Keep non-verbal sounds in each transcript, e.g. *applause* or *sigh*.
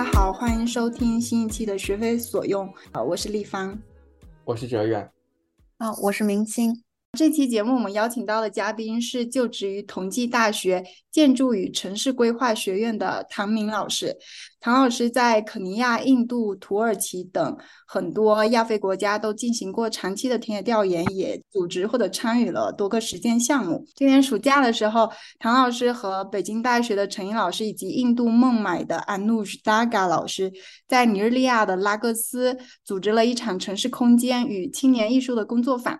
家好，欢迎收听新一期的学非所用。呃，我是立方，我是哲远，啊，我是明清。这期节目我们邀请到的嘉宾是就职于同济大学建筑与城市规划学院的唐明老师。唐老师在肯尼亚、印度、土耳其等很多亚非国家都进行过长期的田野调研，也组织或者参与了多个实践项目。今年暑假的时候，唐老师和北京大学的陈英老师以及印度孟买的 Anush Daga 老师，在尼日利亚的拉各斯组织了一场城市空间与青年艺术的工作坊。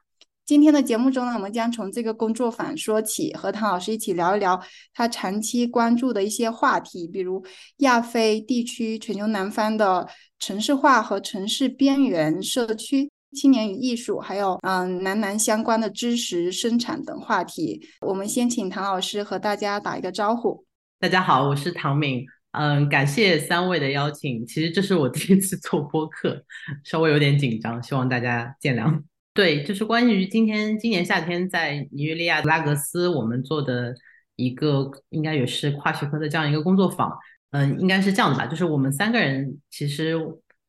今天的节目中呢，我们将从这个工作坊说起，和唐老师一起聊一聊他长期关注的一些话题，比如亚非地区、全球南方的城市化和城市边缘社区、青年与艺术，还有嗯南南相关的知识生产等话题。我们先请唐老师和大家打一个招呼。大家好，我是唐敏。嗯，感谢三位的邀请。其实这是我第一次做播客，稍微有点紧张，希望大家见谅。对，就是关于今天今年夏天在尼日利亚拉格斯我们做的一个，应该也是跨学科的这样一个工作坊。嗯，应该是这样的吧，就是我们三个人其实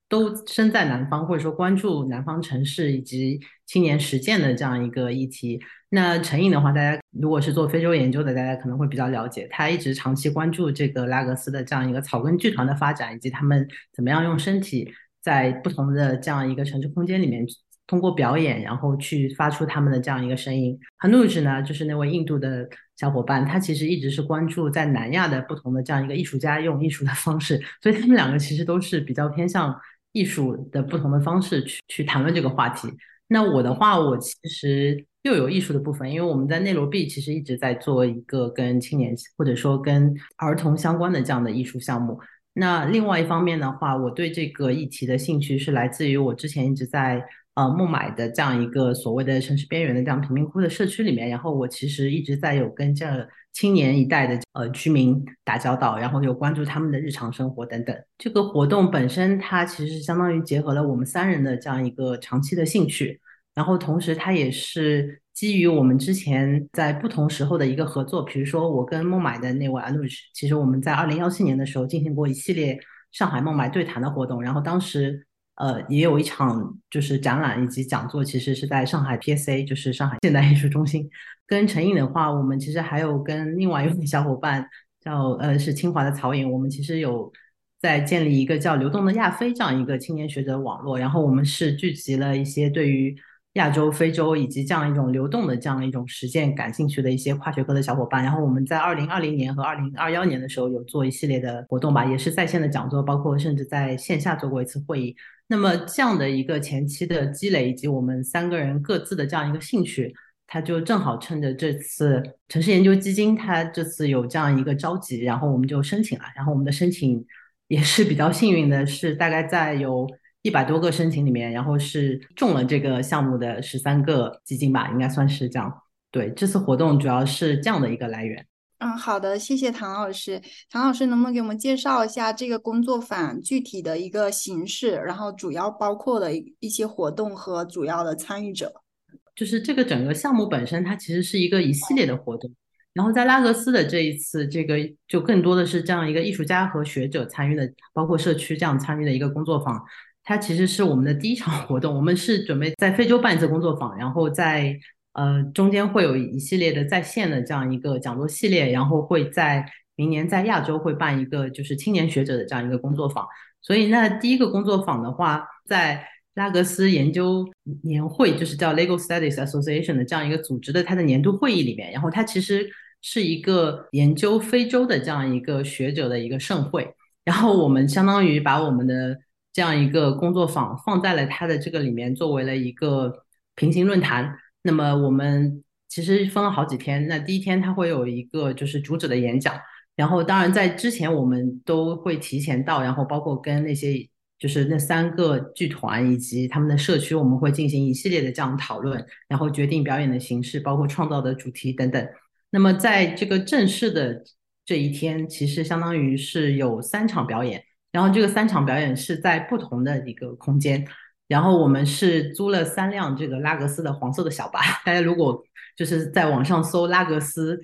都身在南方，或者说关注南方城市以及青年实践的这样一个议题。那陈颖的话，大家如果是做非洲研究的，大家可能会比较了解，他一直长期关注这个拉格斯的这样一个草根剧团的发展，以及他们怎么样用身体在不同的这样一个城市空间里面。通过表演，然后去发出他们的这样一个声音。Hanuj 呢，就是那位印度的小伙伴，他其实一直是关注在南亚的不同的这样一个艺术家用艺术的方式，所以他们两个其实都是比较偏向艺术的不同的方式去去谈论这个话题。那我的话，我其实又有艺术的部分，因为我们在内罗毕其实一直在做一个跟青年或者说跟儿童相关的这样的艺术项目。那另外一方面的话，我对这个议题的兴趣是来自于我之前一直在。呃，孟买的这样一个所谓的城市边缘的这样贫民窟的社区里面，然后我其实一直在有跟这青年一代的呃居民打交道，然后有关注他们的日常生活等等。这个活动本身，它其实相当于结合了我们三人的这样一个长期的兴趣，然后同时它也是基于我们之前在不同时候的一个合作。比如说，我跟孟买的那位 Anush，其实我们在二零幺七年的时候进行过一系列上海孟买对谈的活动，然后当时。呃，也有一场就是展览以及讲座，其实是在上海 PSA，就是上海现代艺术中心。跟陈颖的话，我们其实还有跟另外一位小伙伴叫呃是清华的曹颖，我们其实有在建立一个叫“流动的亚非”这样一个青年学者网络。然后我们是聚集了一些对于亚洲、非洲以及这样一种流动的这样一种实践感兴趣的一些跨学科的小伙伴。然后我们在二零二零年和二零二幺年的时候有做一系列的活动吧，也是在线的讲座，包括甚至在线下做过一次会议。那么这样的一个前期的积累，以及我们三个人各自的这样一个兴趣，他就正好趁着这次城市研究基金，他这次有这样一个召集，然后我们就申请了。然后我们的申请也是比较幸运的，是大概在有一百多个申请里面，然后是中了这个项目的十三个基金吧，应该算是这样。对，这次活动主要是这样的一个来源。嗯，好的，谢谢唐老师。唐老师能不能给我们介绍一下这个工作坊具体的一个形式，然后主要包括的一一些活动和主要的参与者？就是这个整个项目本身，它其实是一个一系列的活动。然后在拉格斯的这一次，这个就更多的是这样一个艺术家和学者参与的，包括社区这样参与的一个工作坊。它其实是我们的第一场活动。我们是准备在非洲办一次工作坊，然后在。呃，中间会有一系列的在线的这样一个讲座系列，然后会在明年在亚洲会办一个就是青年学者的这样一个工作坊。所以那第一个工作坊的话，在拉格斯研究年会，就是叫 Legal Studies Association 的这样一个组织的它的年度会议里面，然后它其实是一个研究非洲的这样一个学者的一个盛会。然后我们相当于把我们的这样一个工作坊放在了它的这个里面，作为了一个平行论坛。那么我们其实分了好几天。那第一天他会有一个就是主旨的演讲，然后当然在之前我们都会提前到，然后包括跟那些就是那三个剧团以及他们的社区，我们会进行一系列的这样讨论，然后决定表演的形式，包括创造的主题等等。那么在这个正式的这一天，其实相当于是有三场表演，然后这个三场表演是在不同的一个空间。然后我们是租了三辆这个拉格斯的黄色的小巴，大家如果就是在网上搜拉格斯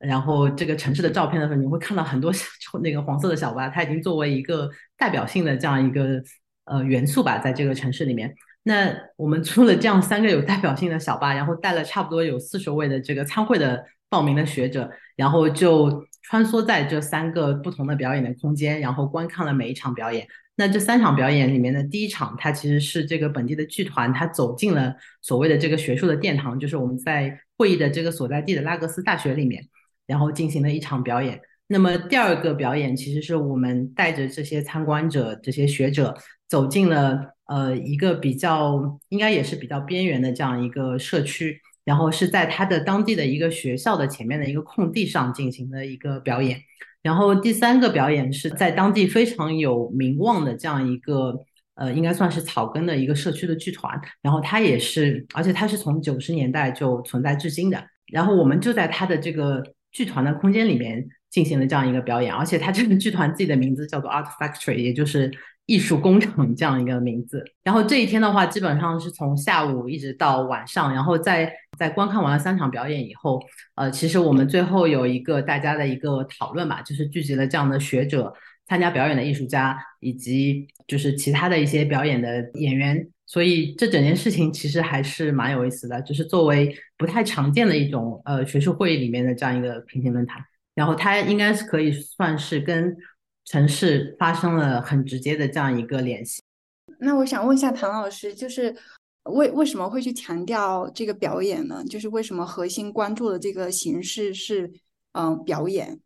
然后这个城市的照片的时候，你会看到很多小那个黄色的小巴，它已经作为一个代表性的这样一个呃元素吧，在这个城市里面。那我们出了这样三个有代表性的小巴，然后带了差不多有四十位的这个参会的报名的学者，然后就穿梭在这三个不同的表演的空间，然后观看了每一场表演。那这三场表演里面的第一场，它其实是这个本地的剧团，它走进了所谓的这个学术的殿堂，就是我们在会议的这个所在地的拉格斯大学里面，然后进行了一场表演。那么第二个表演，其实是我们带着这些参观者、这些学者走进了呃一个比较应该也是比较边缘的这样一个社区，然后是在他的当地的一个学校的前面的一个空地上进行的一个表演。然后第三个表演是在当地非常有名望的这样一个呃，应该算是草根的一个社区的剧团。然后它也是，而且它是从九十年代就存在至今的。然后我们就在它的这个剧团的空间里面进行了这样一个表演，而且它这个剧团自己的名字叫做 Art Factory，也就是艺术工厂这样一个名字。然后这一天的话，基本上是从下午一直到晚上，然后在。在观看完了三场表演以后，呃，其实我们最后有一个大家的一个讨论吧，就是聚集了这样的学者、参加表演的艺术家以及就是其他的一些表演的演员，所以这整件事情其实还是蛮有意思的，就是作为不太常见的一种呃学术会议里面的这样一个平行论坛，然后它应该是可以算是跟城市发生了很直接的这样一个联系。那我想问一下唐老师，就是。为为什么会去强调这个表演呢？就是为什么核心关注的这个形式是嗯表演？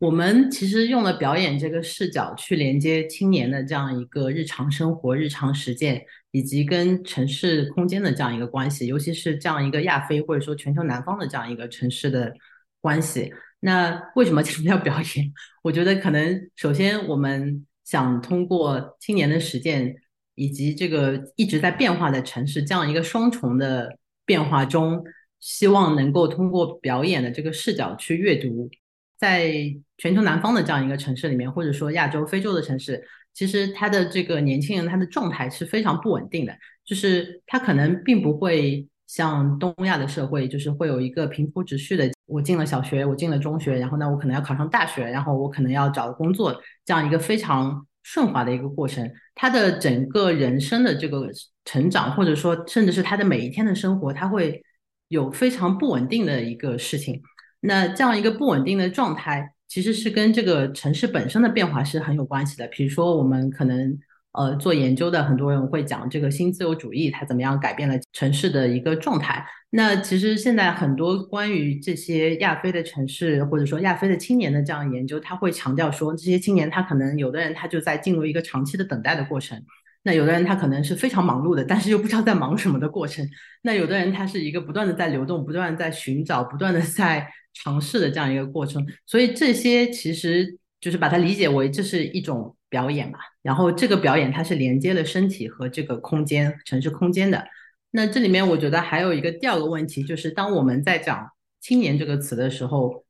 我们其实用了表演这个视角去连接青年的这样一个日常生活、日常实践，以及跟城市空间的这样一个关系，尤其是这样一个亚非或者说全球南方的这样一个城市的关系。那为什么强调表演？*laughs* 我觉得可能首先我们想通过青年的实践。以及这个一直在变化的城市，这样一个双重的变化中，希望能够通过表演的这个视角去阅读，在全球南方的这样一个城市里面，或者说亚洲、非洲的城市，其实他的这个年轻人他的状态是非常不稳定的，就是他可能并不会像东亚的社会，就是会有一个平铺直叙的，我进了小学，我进了中学，然后呢，我可能要考上大学，然后我可能要找工作，这样一个非常。顺滑的一个过程，他的整个人生的这个成长，或者说甚至是他的每一天的生活，他会有非常不稳定的一个事情。那这样一个不稳定的状态，其实是跟这个城市本身的变化是很有关系的。比如说，我们可能。呃，做研究的很多人会讲这个新自由主义它怎么样改变了城市的一个状态。那其实现在很多关于这些亚非的城市或者说亚非的青年的这样研究，他会强调说，这些青年他可能有的人他就在进入一个长期的等待的过程，那有的人他可能是非常忙碌的，但是又不知道在忙什么的过程。那有的人他是一个不断的在流动、不断在寻找、不断的在尝试的这样一个过程。所以这些其实就是把它理解为这是一种。表演嘛，然后这个表演它是连接了身体和这个空间、城市空间的。那这里面我觉得还有一个第二个问题，就是当我们在讲“青年”这个词的时候，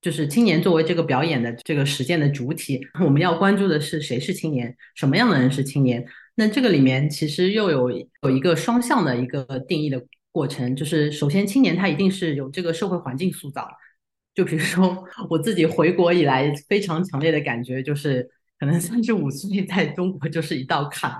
就是青年作为这个表演的这个实践的主体，我们要关注的是谁是青年，什么样的人是青年。那这个里面其实又有有一个双向的一个定义的过程，就是首先青年他一定是有这个社会环境塑造，就比如说我自己回国以来非常强烈的感觉就是。可能三十五岁在中国就是一道坎，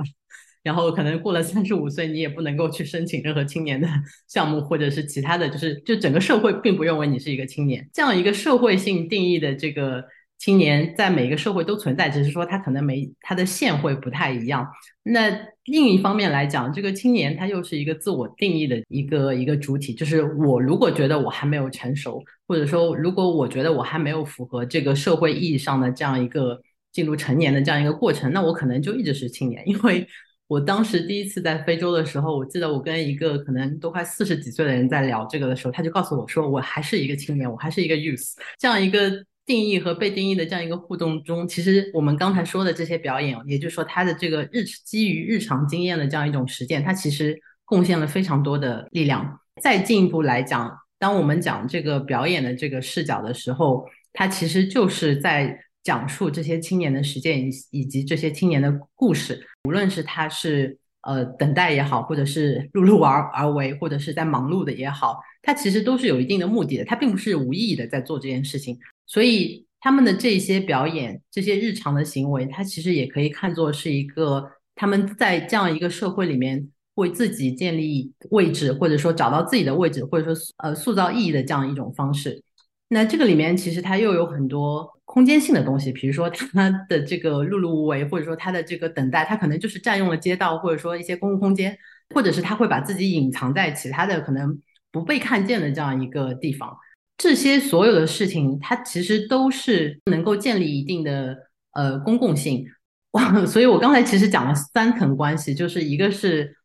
然后可能过了三十五岁，你也不能够去申请任何青年的 *laughs* 项目，或者是其他的，就是就整个社会并不认为你是一个青年。这样一个社会性定义的这个青年，在每个社会都存在，只是说他可能没他的线会不太一样。那另一方面来讲，这个青年他又是一个自我定义的一个一个主体，就是我如果觉得我还没有成熟，或者说如果我觉得我还没有符合这个社会意义上的这样一个。进入成年的这样一个过程，那我可能就一直是青年，因为我当时第一次在非洲的时候，我记得我跟一个可能都快四十几岁的人在聊这个的时候，他就告诉我说，我还是一个青年，我还是一个 youth。这样一个定义和被定义的这样一个互动中，其实我们刚才说的这些表演，也就是说他的这个日基于日常经验的这样一种实践，它其实贡献了非常多的力量。再进一步来讲，当我们讲这个表演的这个视角的时候，它其实就是在。讲述这些青年的实践以以及这些青年的故事，无论是他是呃等待也好，或者是碌碌而而为，或者是在忙碌的也好，他其实都是有一定的目的的，他并不是无意义的在做这件事情。所以他们的这些表演，这些日常的行为，它其实也可以看作是一个他们在这样一个社会里面为自己建立位置，或者说找到自己的位置，或者说呃塑造意义的这样一种方式。那这个里面其实它又有很多空间性的东西，比如说它 *laughs* 的这个碌碌无为，或者说它的这个等待，它可能就是占用了街道，或者说一些公共空间，或者是它会把自己隐藏在其他的可能不被看见的这样一个地方。这些所有的事情，它其实都是能够建立一定的呃公共性。*laughs* 所以我刚才其实讲了三层关系，就是一个是。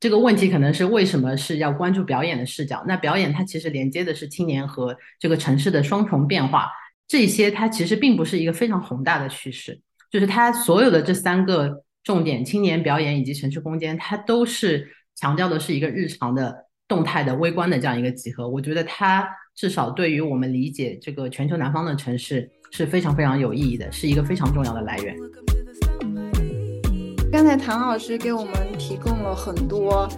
这个问题可能是为什么是要关注表演的视角？那表演它其实连接的是青年和这个城市的双重变化，这些它其实并不是一个非常宏大的趋势，就是它所有的这三个重点：青年表演以及城市空间，它都是强调的是一个日常的、动态的、微观的这样一个集合。我觉得它至少对于我们理解这个全球南方的城市是非常非常有意义的，是一个非常重要的来源。刚才唐老师给我们提供了很多，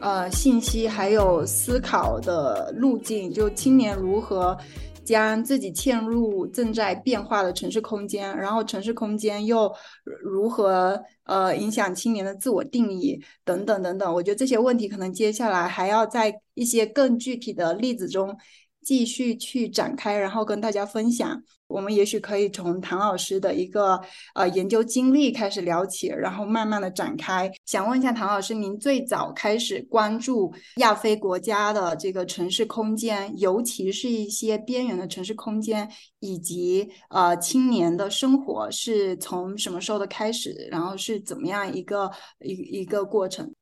呃，信息，还有思考的路径，就青年如何将自己嵌入正在变化的城市空间，然后城市空间又如何呃影响青年的自我定义等等等等。我觉得这些问题可能接下来还要在一些更具体的例子中继续去展开，然后跟大家分享。我们也许可以从唐老师的一个呃研究经历开始聊起，然后慢慢的展开。想问一下唐老师，您最早开始关注亚非国家的这个城市空间，尤其是一些边缘的城市空间，以及呃青年的生活，是从什么时候的开始？然后是怎么样一个一一个过程？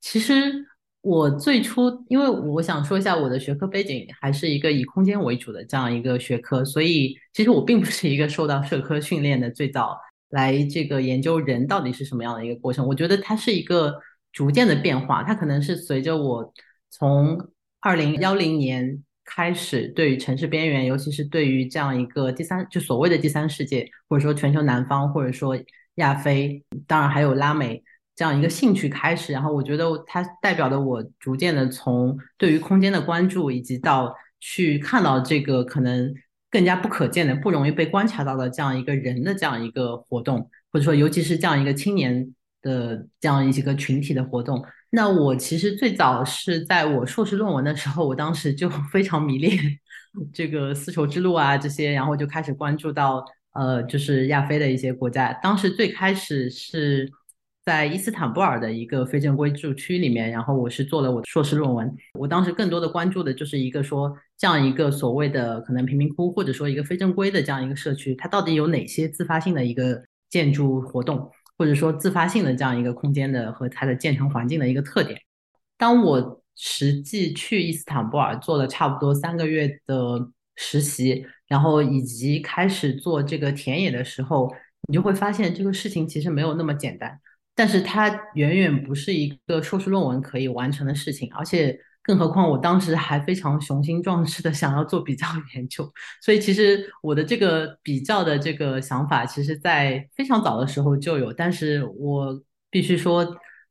其实。我最初，因为我想说一下我的学科背景，还是一个以空间为主的这样一个学科，所以其实我并不是一个受到社科训练的，最早来这个研究人到底是什么样的一个过程。我觉得它是一个逐渐的变化，它可能是随着我从二零幺零年开始，对于城市边缘，尤其是对于这样一个第三，就所谓的第三世界，或者说全球南方，或者说亚非，当然还有拉美。这样一个兴趣开始，然后我觉得它代表的我逐渐的从对于空间的关注，以及到去看到这个可能更加不可见的、不容易被观察到的这样一个人的这样一个活动，或者说尤其是这样一个青年的这样一些个群体的活动。那我其实最早是在我硕士论文的时候，我当时就 *laughs* 非常迷恋 *laughs* 这个丝绸之路啊这些，然后就开始关注到呃就是亚非的一些国家。当时最开始是。在伊斯坦布尔的一个非正规住区里面，然后我是做了我的硕士论文。我当时更多的关注的就是一个说这样一个所谓的可能贫民窟，或者说一个非正规的这样一个社区，它到底有哪些自发性的一个建筑活动，或者说自发性的这样一个空间的和它的建成环境的一个特点。当我实际去伊斯坦布尔做了差不多三个月的实习，然后以及开始做这个田野的时候，你就会发现这个事情其实没有那么简单。但是它远远不是一个硕士论文可以完成的事情，而且更何况我当时还非常雄心壮志的想要做比较 *laughs* 研究，所以其实我的这个比较的这个想法，其实在非常早的时候就有，但是我必须说，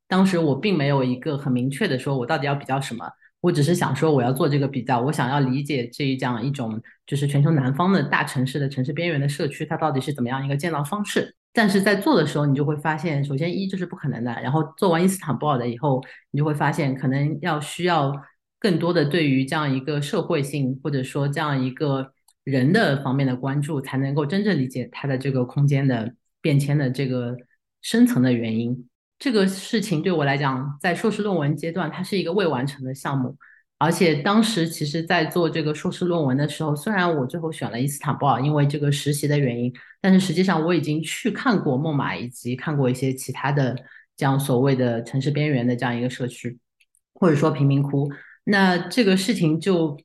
当时我并没有一个很明确的说，我到底要比较什么，我只是想说我要做这个比较，我想要理解这一这样一种就是全球南方的大城市的城市边缘的社区，它到底是怎么样一个建造方式。但是在做的时候，你就会发现，首先一就是不可能的，然后做完伊斯坦布尔的以后，你就会发现可能要需要更多的对于这样一个社会性或者说这样一个人的方面的关注，才能够真正理解它的这个空间的变迁的这个深层的原因。这个事情对我来讲，在硕士论文阶段，它是一个未完成的项目。而且当时其实，在做这个硕士论文的时候，虽然我最后选了伊斯坦布尔，因为这个实习的原因，但是实际上我已经去看过孟买，以及看过一些其他的这样所谓的城市边缘的这样一个社区，或者说贫民窟。那这个事情就，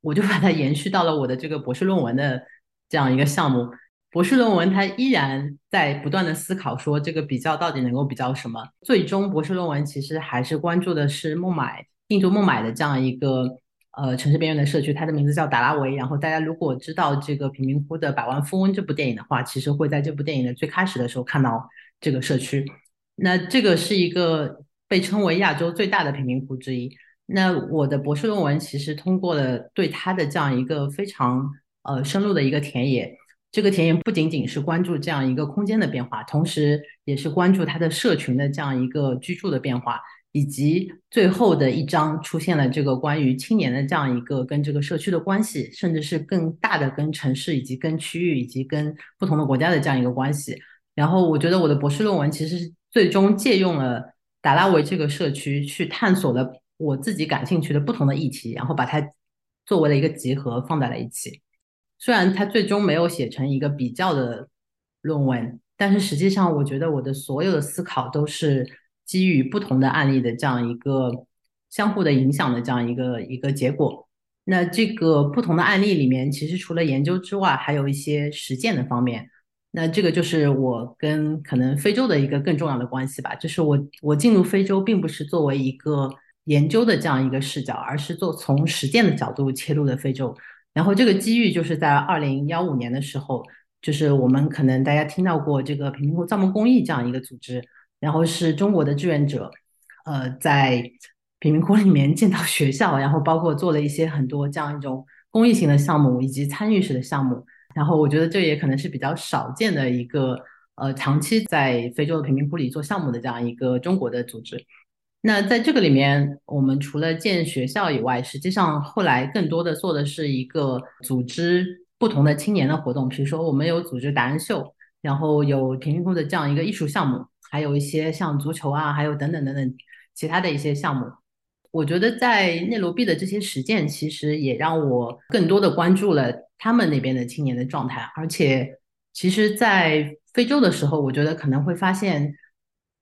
我就把它延续到了我的这个博士论文的这样一个项目。博士论文它依然在不断的思考，说这个比较到底能够比较什么。最终博士论文其实还是关注的是孟买。印度孟买的这样一个呃城市边缘的社区，它的名字叫达拉维。然后大家如果知道这个贫民窟的百万富翁这部电影的话，其实会在这部电影的最开始的时候看到这个社区。那这个是一个被称为亚洲最大的贫民窟之一。那我的博士论文其实通过了对它的这样一个非常呃深入的一个田野。这个田野不仅仅是关注这样一个空间的变化，同时也是关注它的社群的这样一个居住的变化，以及最后的一章出现了这个关于青年的这样一个跟这个社区的关系，甚至是更大的跟城市以及跟区域以及跟不同的国家的这样一个关系。然后我觉得我的博士论文其实最终借用了达拉维这个社区去探索了我自己感兴趣的不同的议题，然后把它作为了一个集合放在了一起。虽然它最终没有写成一个比较的论文，但是实际上，我觉得我的所有的思考都是基于不同的案例的这样一个相互的影响的这样一个一个结果。那这个不同的案例里面，其实除了研究之外，还有一些实践的方面。那这个就是我跟可能非洲的一个更重要的关系吧。就是我我进入非洲，并不是作为一个研究的这样一个视角，而是做从实践的角度切入的非洲。然后这个机遇就是在二零幺五年的时候，就是我们可能大家听到过这个贫民窟造梦公益这样一个组织，然后是中国的志愿者，呃，在贫民窟里面建造学校，然后包括做了一些很多这样一种公益性的项目以及参与式的项目。然后我觉得这也可能是比较少见的一个呃长期在非洲的贫民窟里做项目的这样一个中国的组织。那在这个里面，我们除了建学校以外，实际上后来更多的做的是一个组织不同的青年的活动。比如说，我们有组织达人秀，然后有贫民窟的这样一个艺术项目，还有一些像足球啊，还有等等等等其他的一些项目。我觉得在内罗毕的这些实践，其实也让我更多的关注了他们那边的青年的状态。而且，其实，在非洲的时候，我觉得可能会发现。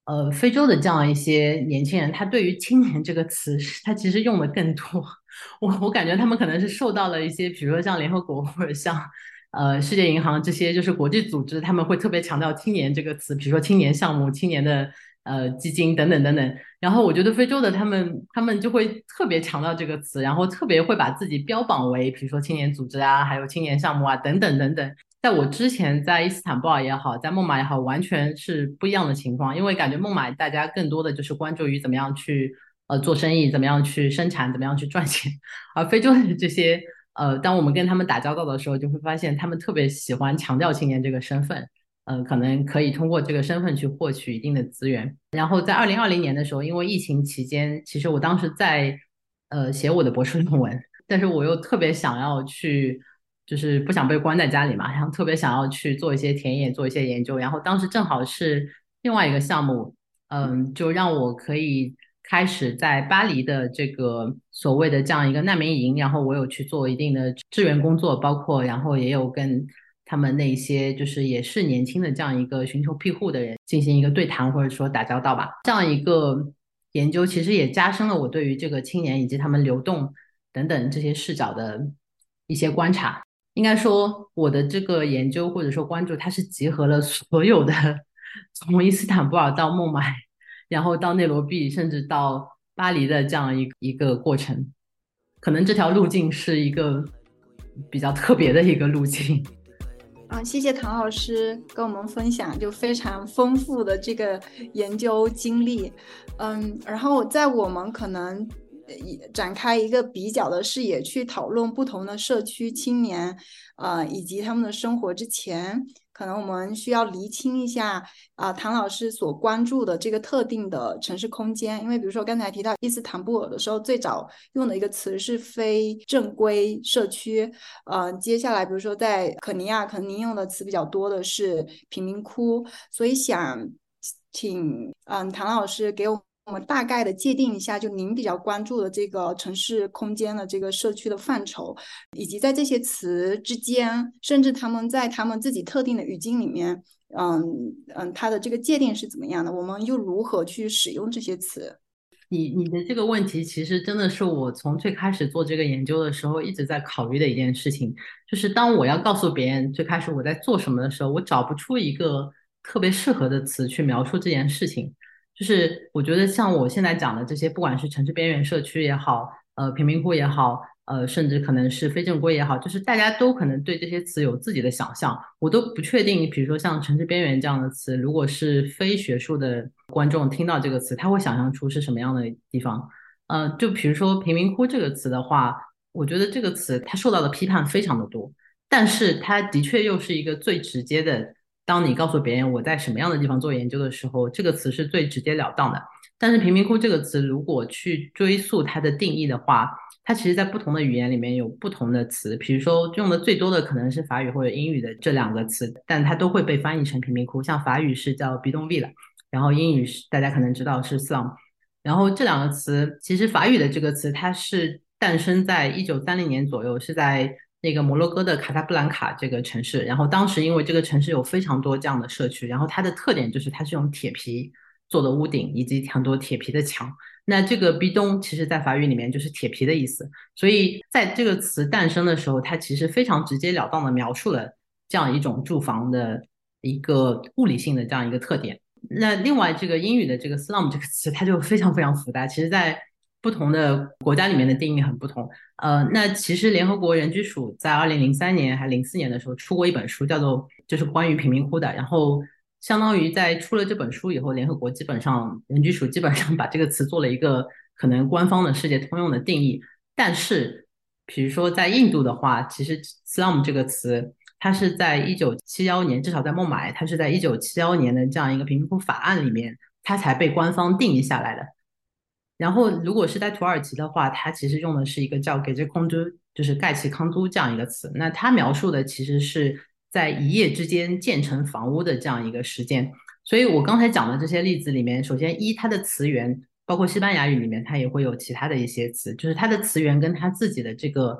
呃，非洲的这样一些年轻人，他对于“青年”这个词，他其实用的更多。*laughs* 我我感觉他们可能是受到了一些，比如说像联合国或者像呃世界银行这些就是国际组织，他们会特别强调“青年”这个词，比如说青年项目、青年的呃基金等等等等。然后我觉得非洲的他们，他们就会特别强调这个词，然后特别会把自己标榜为，比如说青年组织啊，还有青年项目啊，等等等等。在我之前，在伊斯坦布尔也好，在孟买也好，完全是不一样的情况。因为感觉孟买大家更多的就是关注于怎么样去呃做生意，怎么样去生产，怎么样去赚钱。而非洲的这些呃，当我们跟他们打交道的时候，就会发现他们特别喜欢强调青年这个身份，嗯，可能可以通过这个身份去获取一定的资源。然后在二零二零年的时候，因为疫情期间，其实我当时在呃写我的博士论文，但是我又特别想要去。就是不想被关在家里嘛，然后特别想要去做一些田野，做一些研究。然后当时正好是另外一个项目，嗯，就让我可以开始在巴黎的这个所谓的这样一个难民营，然后我有去做一定的志愿工作，包括然后也有跟他们那些就是也是年轻的这样一个寻求庇护的人进行一个对谈或者说打交道吧。这样一个研究其实也加深了我对于这个青年以及他们流动等等这些视角的一些观察。应该说，我的这个研究或者说关注，它是集合了所有的，*laughs* 从伊斯坦布尔到孟买，然后到内罗毕，甚至到巴黎的这样一一个过程。可能这条路径是一个比较特别的一个路径。啊，谢谢唐老师跟我们分享就非常丰富的这个研究经历。嗯，然后在我们可能。展开一个比较的视野去讨论不同的社区青年，呃，以及他们的生活之前，可能我们需要厘清一下啊，唐老师所关注的这个特定的城市空间。因为比如说刚才提到伊斯坦布尔的时候，最早用的一个词是非正规社区，呃，接下来比如说在肯尼亚，可能您用的词比较多的是贫民窟，所以想请嗯唐老师给我。我们大概的界定一下，就您比较关注的这个城市空间的这个社区的范畴，以及在这些词之间，甚至他们在他们自己特定的语境里面，嗯嗯，它的这个界定是怎么样的？我们又如何去使用这些词？你你的这个问题，其实真的是我从最开始做这个研究的时候一直在考虑的一件事情，就是当我要告诉别人最开始我在做什么的时候，我找不出一个特别适合的词去描述这件事情。就是我觉得像我现在讲的这些，不管是城市边缘社区也好，呃，贫民窟也好，呃，甚至可能是非正规也好，就是大家都可能对这些词有自己的想象。我都不确定，比如说像城市边缘这样的词，如果是非学术的观众听到这个词，他会想象出是什么样的地方？呃，就比如说贫民窟这个词的话，我觉得这个词它受到的批判非常的多，但是它的确又是一个最直接的。当你告诉别人我在什么样的地方做研究的时候，这个词是最直截了当的。但是贫民窟这个词，如果去追溯它的定义的话，它其实，在不同的语言里面有不同的词，比如说用的最多的可能是法语或者英语的这两个词，但它都会被翻译成贫民窟。像法语是叫 b i d o n v i l l 然后英语是大家可能知道是 slum。然后这两个词，其实法语的这个词，它是诞生在一九三零年左右，是在那个摩洛哥的卡萨布兰卡这个城市。然后当时因为这个城市有非常多这样的社区，然后它的特点就是它是用铁皮做的屋顶以及很多铁皮的墙。那这个 b 东其实，在法语里面就是铁皮的意思，所以在这个词诞生的时候，它其实非常直截了当的描述了这样一种住房的一个物理性的这样一个特点。那另外，这个英语的这个 slum 这个词，它就非常非常复杂，其实在不同的国家里面的定义很不同。呃，那其实联合国人居署在二零零三年还零四年的时候出过一本书，叫做就是关于贫民窟的，然后。相当于在出了这本书以后，联合国基本上人居署基本上把这个词做了一个可能官方的世界通用的定义。但是，比如说在印度的话，其实 slum 这个词，它是在一九七幺年，至少在孟买，它是在一九七幺年的这样一个贫民窟法案里面，它才被官方定义下来的。然后，如果是在土耳其的话，它其实用的是一个叫 gece kondu，就是盖奇康都这样一个词。那它描述的其实是。在一夜之间建成房屋的这样一个时间，所以我刚才讲的这些例子里面，首先一它的词源，包括西班牙语里面，它也会有其他的一些词，就是它的词源跟它自己的这个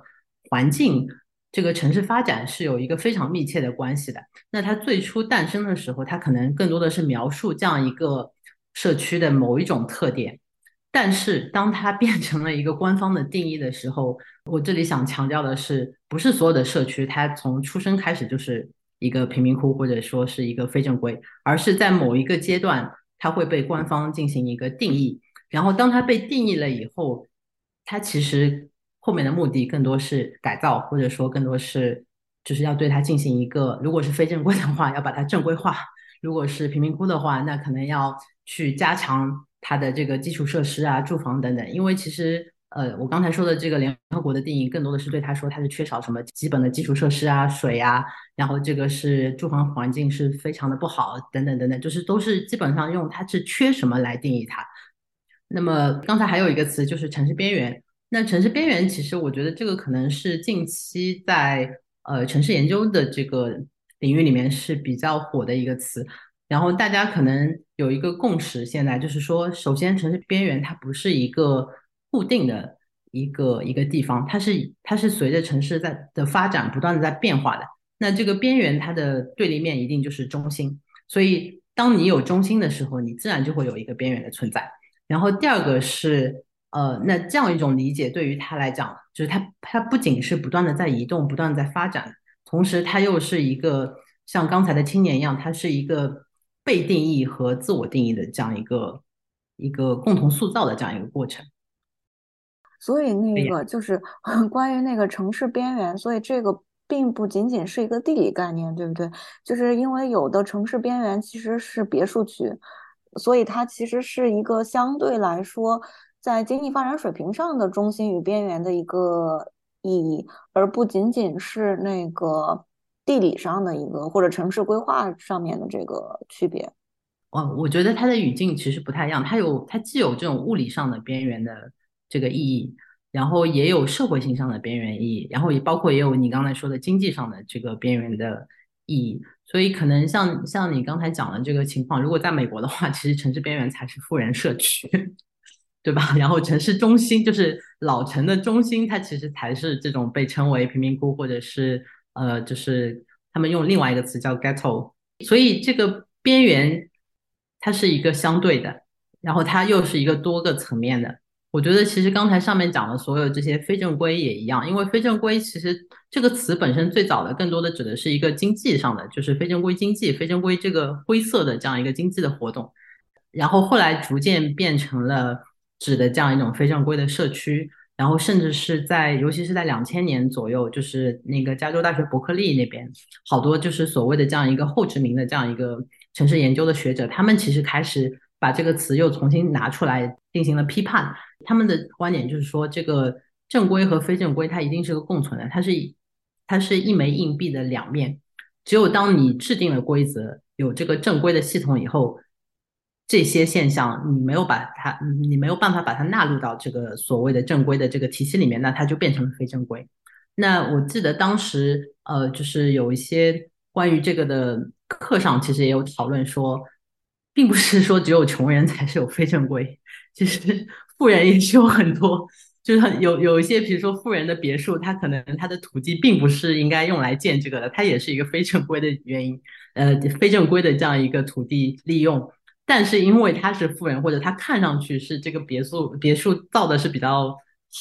环境、这个城市发展是有一个非常密切的关系的。那它最初诞生的时候，它可能更多的是描述这样一个社区的某一种特点。但是，当它变成了一个官方的定义的时候，我这里想强调的是，不是所有的社区它从出生开始就是一个贫民窟，或者说是一个非正规，而是在某一个阶段，它会被官方进行一个定义。然后，当它被定义了以后，它其实后面的目的更多是改造，或者说更多是就是要对它进行一个，如果是非正规的话，要把它正规化；如果是贫民窟的话，那可能要去加强。它的这个基础设施啊，住房等等，因为其实呃，我刚才说的这个联合国的定义，更多的是对他说它是缺少什么基本的基础设施啊，水啊，然后这个是住房环境是非常的不好，等等等等，就是都是基本上用它是缺什么来定义它。那么刚才还有一个词就是城市边缘，那城市边缘其实我觉得这个可能是近期在呃城市研究的这个领域里面是比较火的一个词。然后大家可能有一个共识，现在就是说，首先城市边缘它不是一个固定的一个一个地方，它是它是随着城市在的发展不断的在变化的。那这个边缘它的对立面一定就是中心，所以当你有中心的时候，你自然就会有一个边缘的存在。然后第二个是，呃，那这样一种理解对于他来讲，就是它它不仅是不断的在移动，不断在发展，同时它又是一个像刚才的青年一样，它是一个。被定义和自我定义的这样一个一个共同塑造的这样一个过程，所以那个就是 *laughs* 关于那个城市边缘，所以这个并不仅仅是一个地理概念，对不对？就是因为有的城市边缘其实是别墅区，所以它其实是一个相对来说在经济发展水平上的中心与边缘的一个意义，而不仅仅是那个。地理上的一个或者城市规划上面的这个区别，哦，我觉得它的语境其实不太一样。它有它既有这种物理上的边缘的这个意义，然后也有社会性上的边缘意义，然后也包括也有你刚才说的经济上的这个边缘的意义。所以可能像像你刚才讲的这个情况，如果在美国的话，其实城市边缘才是富人社区，*laughs* 对吧？然后城市中心就是老城的中心，它其实才是这种被称为贫民窟或者是。呃，就是他们用另外一个词叫 ghetto，所以这个边缘它是一个相对的，然后它又是一个多个层面的。我觉得其实刚才上面讲的所有这些非正规也一样，因为非正规其实这个词本身最早的更多的指的是一个经济上的，就是非正规经济、非正规这个灰色的这样一个经济的活动，然后后来逐渐变成了指的这样一种非正规的社区。然后甚至是在，尤其是在两千年左右，就是那个加州大学伯克利那边，好多就是所谓的这样一个后殖民的这样一个城市研究的学者，他们其实开始把这个词又重新拿出来进行了批判。他们的观点就是说，这个正规和非正规它一定是个共存的，它是它是一枚硬币的两面。只有当你制定了规则，有这个正规的系统以后。这些现象，你没有把它，你没有办法把它纳入到这个所谓的正规的这个体系里面，那它就变成了非正规。那我记得当时，呃，就是有一些关于这个的课上，其实也有讨论说，并不是说只有穷人才是有非正规，其实富人也是有很多，就是有有一些，比如说富人的别墅，他可能他的土地并不是应该用来建这个的，它也是一个非正规的原因，呃，非正规的这样一个土地利用。但是因为他是富人，或者他看上去是这个别墅别墅造的是比较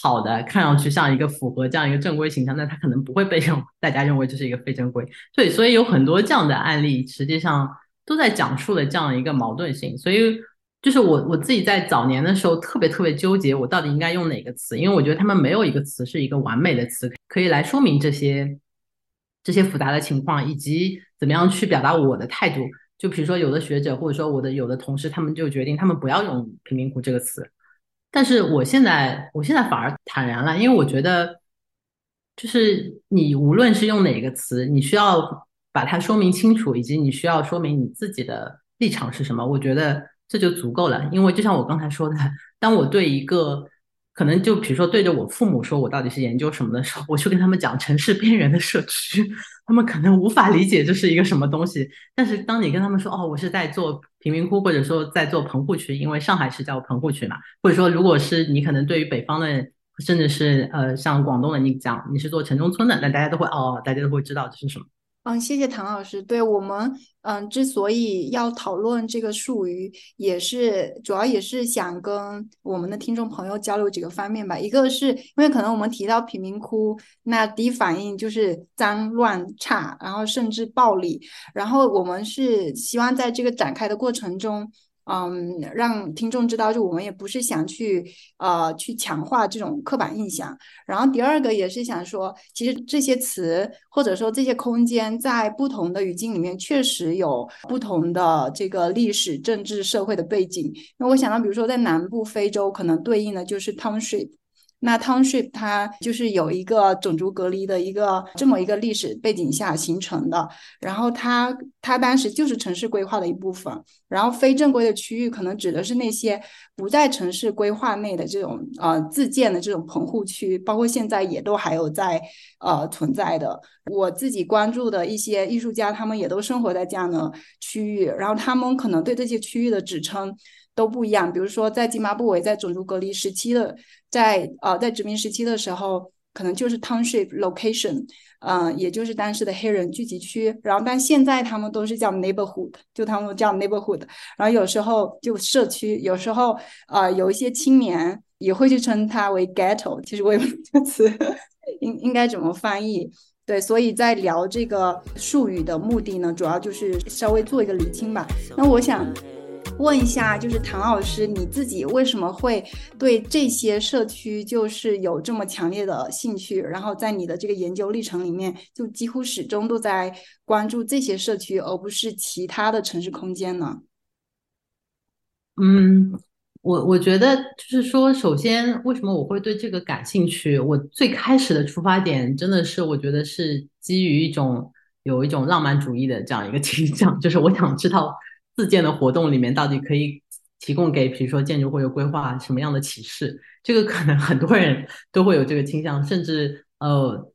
好的，看上去像一个符合这样一个正规形象，那他可能不会被认大家认为这是一个非正规。对，所以有很多这样的案例，实际上都在讲述了这样一个矛盾性。所以就是我我自己在早年的时候特别特别纠结，我到底应该用哪个词？因为我觉得他们没有一个词是一个完美的词，可以来说明这些这些复杂的情况，以及怎么样去表达我的态度。就比如说，有的学者或者说我的有的同事，他们就决定他们不要用“贫民窟”这个词。但是我现在，我现在反而坦然了，因为我觉得，就是你无论是用哪个词，你需要把它说明清楚，以及你需要说明你自己的立场是什么。我觉得这就足够了。因为就像我刚才说的，当我对一个可能就比如说对着我父母说我到底是研究什么的时候，我去跟他们讲城市边缘的社区。他们可能无法理解这是一个什么东西，但是当你跟他们说哦，我是在做贫民窟，或者说在做棚户区，因为上海是叫棚户区嘛，或者说如果是你可能对于北方的，甚至是呃像广东的，你讲你是做城中村的，那大家都会哦，大家都会知道这是什么。嗯，谢谢唐老师。对我们，嗯，之所以要讨论这个术语，也是主要也是想跟我们的听众朋友交流几个方面吧。一个是因为可能我们提到贫民窟，那第一反应就是脏乱差，然后甚至暴力，然后我们是希望在这个展开的过程中。嗯，让听众知道，就我们也不是想去呃去强化这种刻板印象。然后第二个也是想说，其实这些词或者说这些空间在不同的语境里面，确实有不同的这个历史、政治、社会的背景。那我想到，比如说在南部非洲，可能对应的就是 township。那 township 它就是有一个种族隔离的一个这么一个历史背景下形成的，然后它它当时就是城市规划的一部分，然后非正规的区域可能指的是那些不在城市规划内的这种呃自建的这种棚户区，包括现在也都还有在呃存在的。我自己关注的一些艺术家，他们也都生活在这样的区域，然后他们可能对这些区域的指称。都不一样，比如说在津巴布韦，在种族隔离时期的，在呃在殖民时期的时候，可能就是 township location，嗯，也就是当时的黑人聚集区。然后，但现在他们都是叫 neighborhood，就他们叫 neighborhood。然后有时候就社区，有时候呃有一些青年也会去称它为 ghetto。其实我也不知道这个词 *laughs* 应应该怎么翻译。对，所以在聊这个术语的目的呢，主要就是稍微做一个理清吧。那我想。问一下，就是唐老师，你自己为什么会对这些社区就是有这么强烈的兴趣？然后在你的这个研究历程里面，就几乎始终都在关注这些社区，而不是其他的城市空间呢？嗯，我我觉得就是说，首先为什么我会对这个感兴趣？我最开始的出发点真的是我觉得是基于一种有一种浪漫主义的这样一个 *laughs* 倾向，就是我想知道。自建的活动里面到底可以提供给，比如说建筑或者规划什么样的启示？这个可能很多人都会有这个倾向，甚至呃，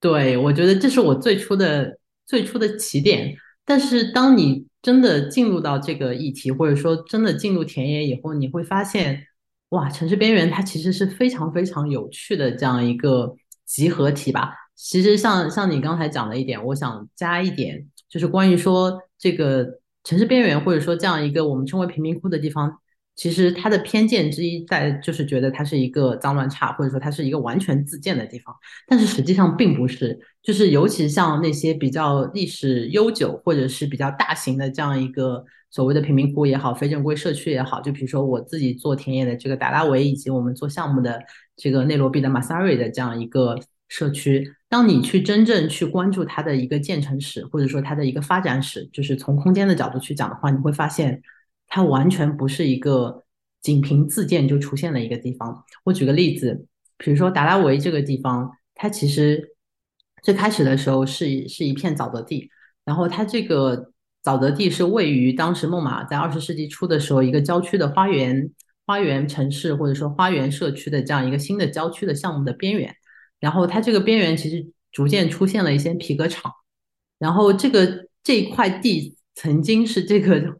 对我觉得这是我最初的最初的起点。但是当你真的进入到这个议题，或者说真的进入田野以后，你会发现，哇，城市边缘它其实是非常非常有趣的这样一个集合体吧。其实像像你刚才讲的一点，我想加一点，就是关于说这个。城市边缘，或者说这样一个我们称为贫民窟的地方，其实它的偏见之一在就是觉得它是一个脏乱差，或者说它是一个完全自建的地方，但是实际上并不是。就是尤其像那些比较历史悠久或者是比较大型的这样一个所谓的贫民窟也好，非正规社区也好，就比如说我自己做田野的这个达拉维，以及我们做项目的这个内罗毕的马萨瑞的这样一个社区，当你去真正去关注它的一个建成史，或者说它的一个发展史，就是从空间的角度去讲的话，你会发现。它完全不是一个仅凭自建就出现的一个地方。我举个例子，比如说达拉维这个地方，它其实最开始的时候是是一片沼泽地，然后它这个沼泽地是位于当时孟马在二十世纪初的时候一个郊区的花园花园城市或者说花园社区的这样一个新的郊区的项目的边缘。然后它这个边缘其实逐渐出现了一些皮革厂，然后这个这块地曾经是这个。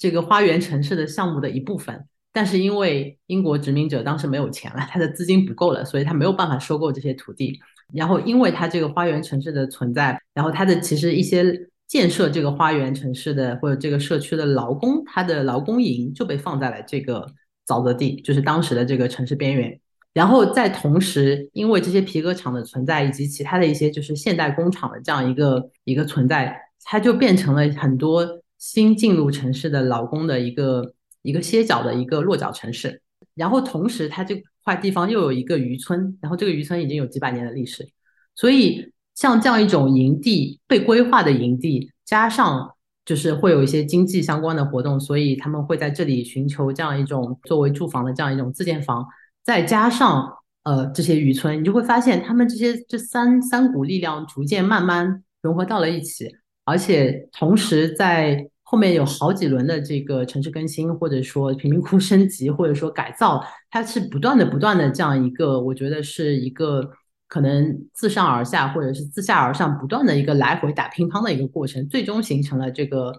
这个花园城市的项目的一部分，但是因为英国殖民者当时没有钱了，他的资金不够了，所以他没有办法收购这些土地。然后，因为他这个花园城市的存在，然后他的其实一些建设这个花园城市的或者这个社区的劳工，他的劳工营就被放在了这个沼泽地，就是当时的这个城市边缘。然后在同时，因为这些皮革厂的存在以及其他的一些就是现代工厂的这样一个一个存在，它就变成了很多。新进入城市的劳工的一个一个歇脚的一个落脚城市，然后同时它这块地方又有一个渔村，然后这个渔村已经有几百年的历史，所以像这样一种营地被规划的营地，加上就是会有一些经济相关的活动，所以他们会在这里寻求这样一种作为住房的这样一种自建房，再加上呃这些渔村，你就会发现他们这些这三三股力量逐渐慢慢融合到了一起。而且同时，在后面有好几轮的这个城市更新，或者说贫民窟升级，或者说改造，它是不断的、不断的这样一个，我觉得是一个可能自上而下，或者是自下而上，不断的一个来回打乒乓的一个过程，最终形成了这个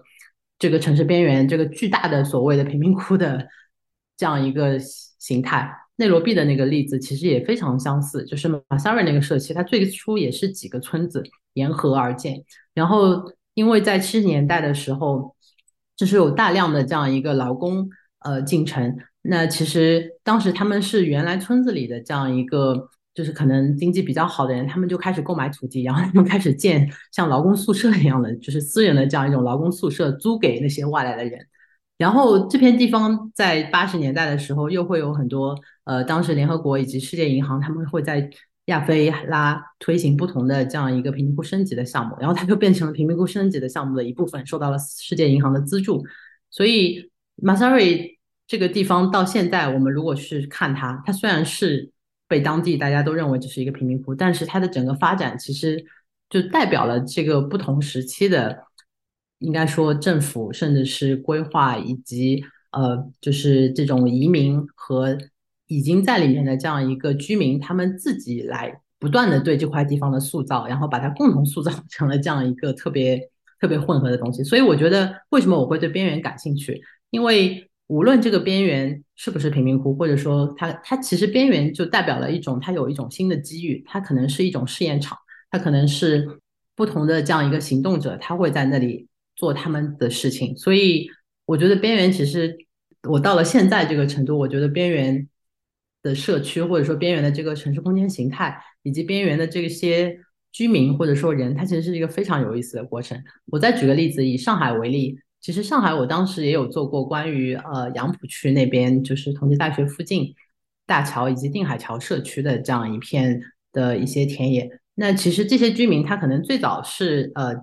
这个城市边缘这个巨大的所谓的贫民窟的这样一个形态。内罗毕的那个例子其实也非常相似，就是马萨瑞那个社区，它最初也是几个村子沿河而建，然后。因为在七十年代的时候，就是有大量的这样一个劳工呃进城，那其实当时他们是原来村子里的这样一个，就是可能经济比较好的人，他们就开始购买土地，然后他们开始建像劳工宿舍一样的，就是私人的这样一种劳工宿舍，租给那些外来的人。然后这片地方在八十年代的时候，又会有很多呃，当时联合国以及世界银行他们会在。亚非拉推行不同的这样一个贫民窟升级的项目，然后它就变成了贫民窟升级的项目的一部分，受到了世界银行的资助。所以马萨瑞这个地方到现在，我们如果是看它，它虽然是被当地大家都认为这是一个贫民窟，但是它的整个发展其实就代表了这个不同时期的，应该说政府甚至是规划以及呃，就是这种移民和。已经在里面的这样一个居民，他们自己来不断的对这块地方的塑造，然后把它共同塑造 *laughs* 成了这样一个特别特别混合的东西。所以我觉得，为什么我会对边缘感兴趣？因为无论这个边缘是不是贫民窟，或者说它它其实边缘就代表了一种它有一种新的机遇，它可能是一种试验场，它可能是不同的这样一个行动者，他会在那里做他们的事情。所以我觉得边缘其实我到了现在这个程度，我觉得边缘。的社区或者说边缘的这个城市空间形态，以及边缘的这些居民或者说人，它其实是一个非常有意思的过程。我再举个例子，以上海为例，其实上海我当时也有做过关于呃杨浦区那边，就是同济大学附近大桥以及定海桥社区的这样一片的一些田野。那其实这些居民他可能最早是呃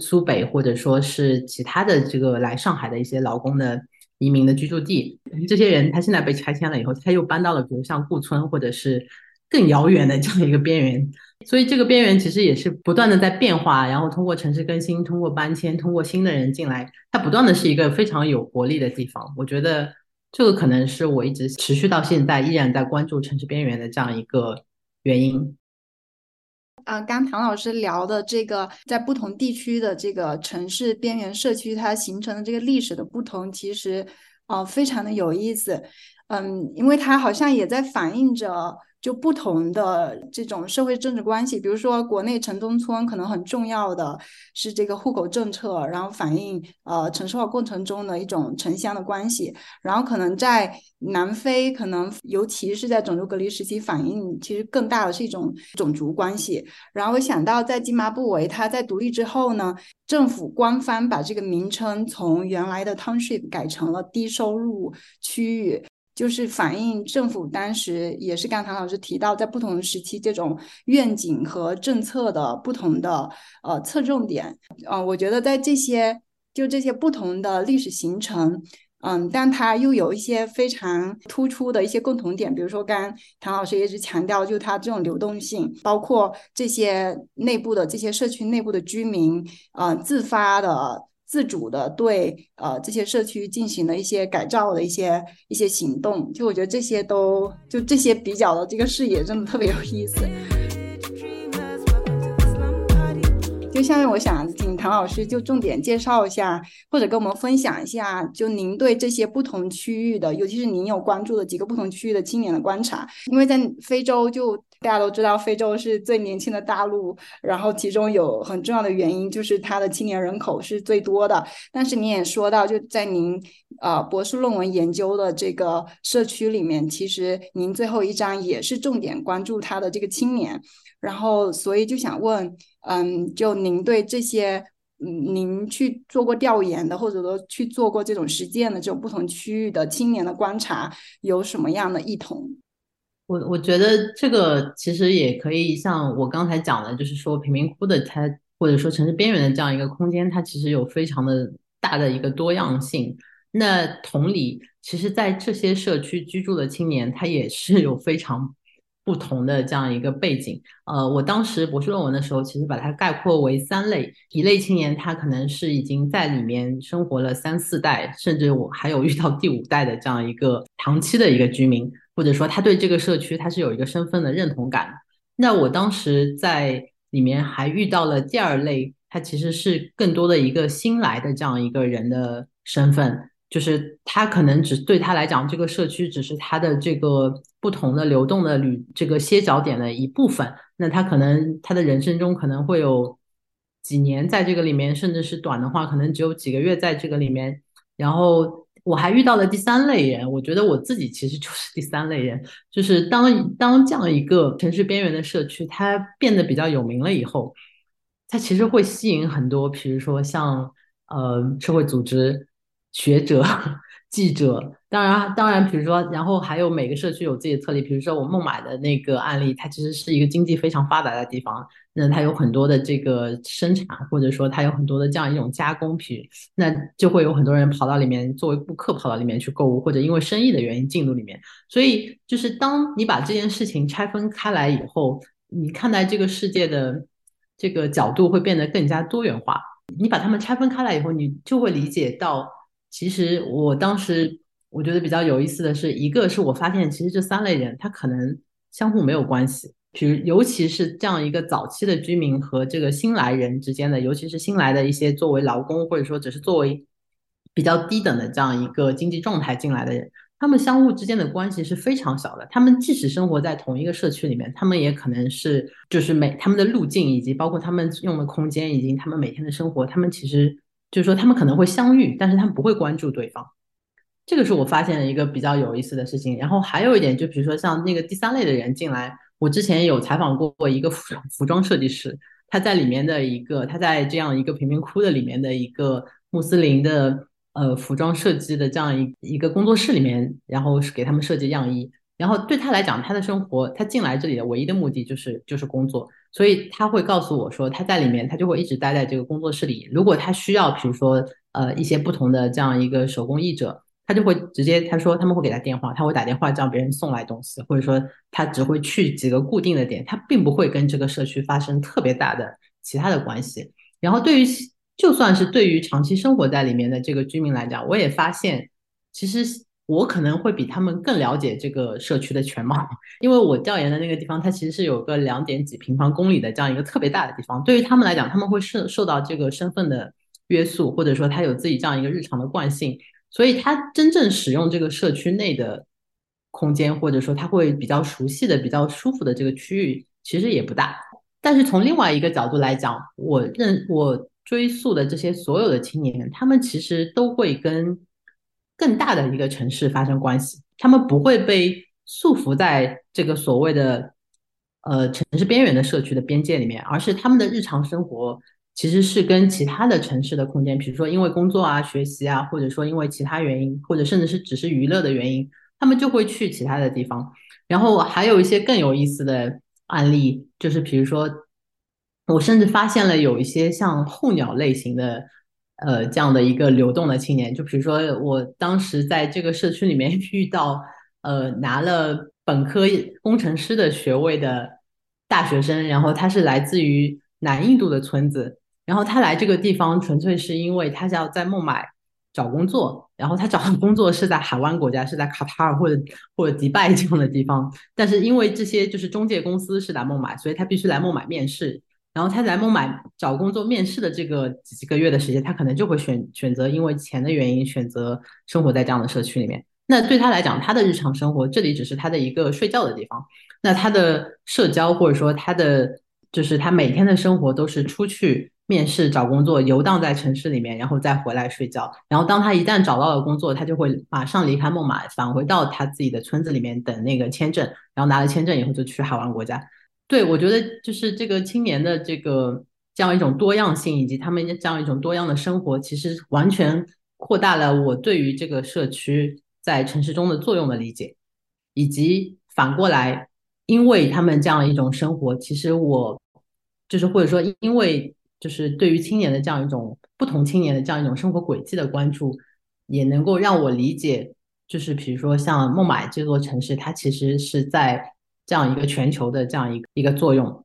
苏北或者说是其他的这个来上海的一些劳工的。移民的居住地，这些人他现在被拆迁了以后，他又搬到了比如像顾村或者是更遥远的这样一个边缘，所以这个边缘其实也是不断的在变化，然后通过城市更新，通过搬迁，通过新的人进来，它不断的是一个非常有活力的地方。我觉得这个可能是我一直持续到现在依然在关注城市边缘的这样一个原因。啊，刚唐老师聊的这个，在不同地区的这个城市边缘社区，它形成的这个历史的不同，其实，啊，非常的有意思。嗯，因为它好像也在反映着就不同的这种社会政治关系，比如说国内城中村可能很重要的是这个户口政策，然后反映呃城市化过程中的一种城乡的关系，然后可能在南非，可能尤其是在种族隔离时期，反映其实更大的是一种种族关系。然后我想到在津巴布韦，它在独立之后呢，政府官方把这个名称从原来的 township 改成了低收入区域。就是反映政府当时也是刚唐老师提到，在不同时期，这种愿景和政策的不同的呃侧重点，嗯，我觉得在这些就这些不同的历史形成，嗯，但它又有一些非常突出的一些共同点，比如说刚唐老师一直强调，就它这种流动性，包括这些内部的这些社区内部的居民，呃，自发的。自主的对呃这些社区进行了一些改造的一些一些行动，就我觉得这些都就这些比较的这个视野真的特别有意思。就下面我想请唐老师就重点介绍一下，或者跟我们分享一下，就您对这些不同区域的，尤其是您有关注的几个不同区域的青年的观察，因为在非洲就。大家都知道，非洲是最年轻的大陆，然后其中有很重要的原因就是它的青年人口是最多的。但是你也说到，就在您呃博士论文研究的这个社区里面，其实您最后一章也是重点关注他的这个青年。然后，所以就想问，嗯，就您对这些，嗯，您去做过调研的，或者说去做过这种实践的这种不同区域的青年的观察，有什么样的异同？我我觉得这个其实也可以像我刚才讲的，就是说贫民窟的它，或者说城市边缘的这样一个空间，它其实有非常的大的一个多样性。那同理，其实，在这些社区居住的青年，他也是有非常不同的这样一个背景。呃，我当时博士论文的时候，其实把它概括为三类：一类青年，他可能是已经在里面生活了三四代，甚至我还有遇到第五代的这样一个长期的一个居民。或者说他对这个社区他是有一个身份的认同感。那我当时在里面还遇到了第二类，他其实是更多的一个新来的这样一个人的身份，就是他可能只对他来讲，这个社区只是他的这个不同的流动的旅这个歇脚点的一部分。那他可能他的人生中可能会有几年在这个里面，甚至是短的话，可能只有几个月在这个里面，然后。我还遇到了第三类人，我觉得我自己其实就是第三类人，就是当当这样一个城市边缘的社区，它变得比较有名了以后，它其实会吸引很多，比如说像呃社会组织、学者。记者，当然，当然，比如说，然后还有每个社区有自己的特例，比如说我孟买的那个案例，它其实是一个经济非常发达的地方，那它有很多的这个生产，或者说它有很多的这样一种加工品，那就会有很多人跑到里面作为顾客跑到里面去购物，或者因为生意的原因进入里面。所以，就是当你把这件事情拆分开来以后，你看待这个世界的这个角度会变得更加多元化。你把它们拆分开来以后，你就会理解到。其实我当时我觉得比较有意思的是，一个是我发现，其实这三类人他可能相互没有关系。比如，尤其是这样一个早期的居民和这个新来人之间的，尤其是新来的一些作为劳工或者说只是作为比较低等的这样一个经济状态进来的人，他们相互之间的关系是非常小的。他们即使生活在同一个社区里面，他们也可能是就是每他们的路径以及包括他们用的空间以及他们每天的生活，他们其实。就是说，他们可能会相遇，但是他们不会关注对方。这个是我发现的一个比较有意思的事情。然后还有一点，就比如说像那个第三类的人进来，我之前有采访过一个服服装设计师，他在里面的一个，他在这样一个贫民窟的里面的一个穆斯林的呃服装设计的这样一一个工作室里面，然后给他们设计样衣。然后对他来讲，他的生活，他进来这里的唯一的目的就是就是工作。所以他会告诉我说，他在里面，他就会一直待在这个工作室里。如果他需要，比如说，呃，一些不同的这样一个手工艺者，他就会直接他说他们会给他电话，他会打电话让别人送来东西，或者说他只会去几个固定的点，他并不会跟这个社区发生特别大的其他的关系。然后对于就算是对于长期生活在里面的这个居民来讲，我也发现其实。我可能会比他们更了解这个社区的全貌，因为我调研的那个地方，它其实是有个两点几平方公里的这样一个特别大的地方。对于他们来讲，他们会受受到这个身份的约束，或者说他有自己这样一个日常的惯性，所以他真正使用这个社区内的空间，或者说他会比较熟悉的、比较舒服的这个区域，其实也不大。但是从另外一个角度来讲，我认我追溯的这些所有的青年，他们其实都会跟更大的一个城市发生关系，他们不会被束缚在这个所谓的呃城市边缘的社区的边界里面，而是他们的日常生活其实是跟其他的城市的空间，比如说因为工作啊、学习啊，或者说因为其他原因，或者甚至是只是娱乐的原因，他们就会去其他的地方。然后还有一些更有意思的。案例就是，比如说，我甚至发现了有一些像候鸟类型的，呃，这样的一个流动的青年。就比如说，我当时在这个社区里面 *laughs* 遇到，呃，拿了本科工程师的学位的大学生，然后他是来自于南印度的村子，然后他来这个地方纯粹是因为他要在孟买。找工作，然后他找的工作是在海湾国家，是在卡塔尔或者或者迪拜这样的地方。但是因为这些就是中介公司是来孟买，所以他必须来孟买面试。然后他在孟买找工作面试的这个几个月的时间，他可能就会选选择因为钱的原因选择生活在这样的社区里面。那对他来讲，他的日常生活这里只是他的一个睡觉的地方。那他的社交或者说他的就是他每天的生活都是出去。面试找工作，游荡在城市里面，然后再回来睡觉。然后当他一旦找到了工作，他就会马上离开孟买，返回到他自己的村子里面等那个签证。然后拿了签证以后，就去海湾国家。对我觉得，就是这个青年的这个这样一种多样性，以及他们这样一种多样的生活，其实完全扩大了我对于这个社区在城市中的作用的理解，以及反过来，因为他们这样一种生活，其实我就是或者说因为。就是对于青年的这样一种不同青年的这样一种生活轨迹的关注，也能够让我理解，就是比如说像孟买这座城市，它其实是在这样一个全球的这样一个一个作用，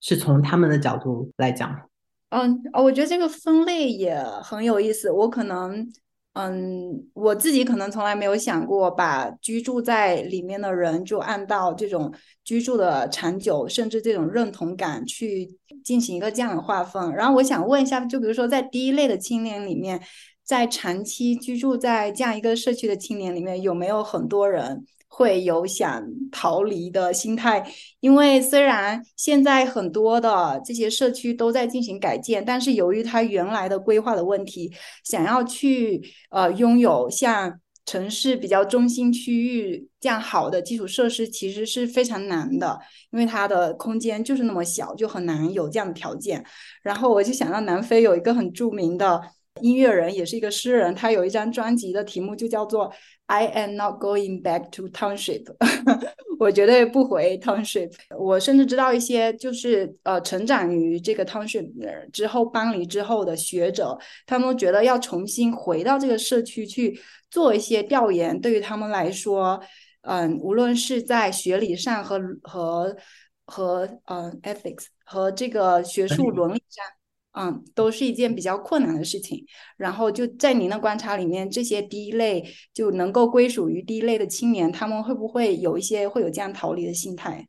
是从他们的角度来讲。嗯，哦我觉得这个分类也很有意思，我可能。嗯，我自己可能从来没有想过把居住在里面的人就按照这种居住的长久，甚至这种认同感去进行一个这样的划分。然后我想问一下，就比如说在第一类的青年里面，在长期居住在这样一个社区的青年里面，有没有很多人？会有想逃离的心态，因为虽然现在很多的这些社区都在进行改建，但是由于它原来的规划的问题，想要去呃拥有像城市比较中心区域这样好的基础设施，其实是非常难的，因为它的空间就是那么小，就很难有这样的条件。然后我就想到南非有一个很著名的音乐人，也是一个诗人，他有一张专辑的题目就叫做。I am not going back to township，*laughs* 我绝对不回 township。我甚至知道一些就是呃成长于这个 township 之后搬离之后的学者，他们觉得要重新回到这个社区去做一些调研，对于他们来说，嗯，无论是在学理上和和和嗯 ethics 和这个学术伦理上。嗯，嗯都是一件比较困难的事情。然后就在您的观察里面，这些第一类就能够归属于第一类的青年，他们会不会有一些会有这样逃离的心态？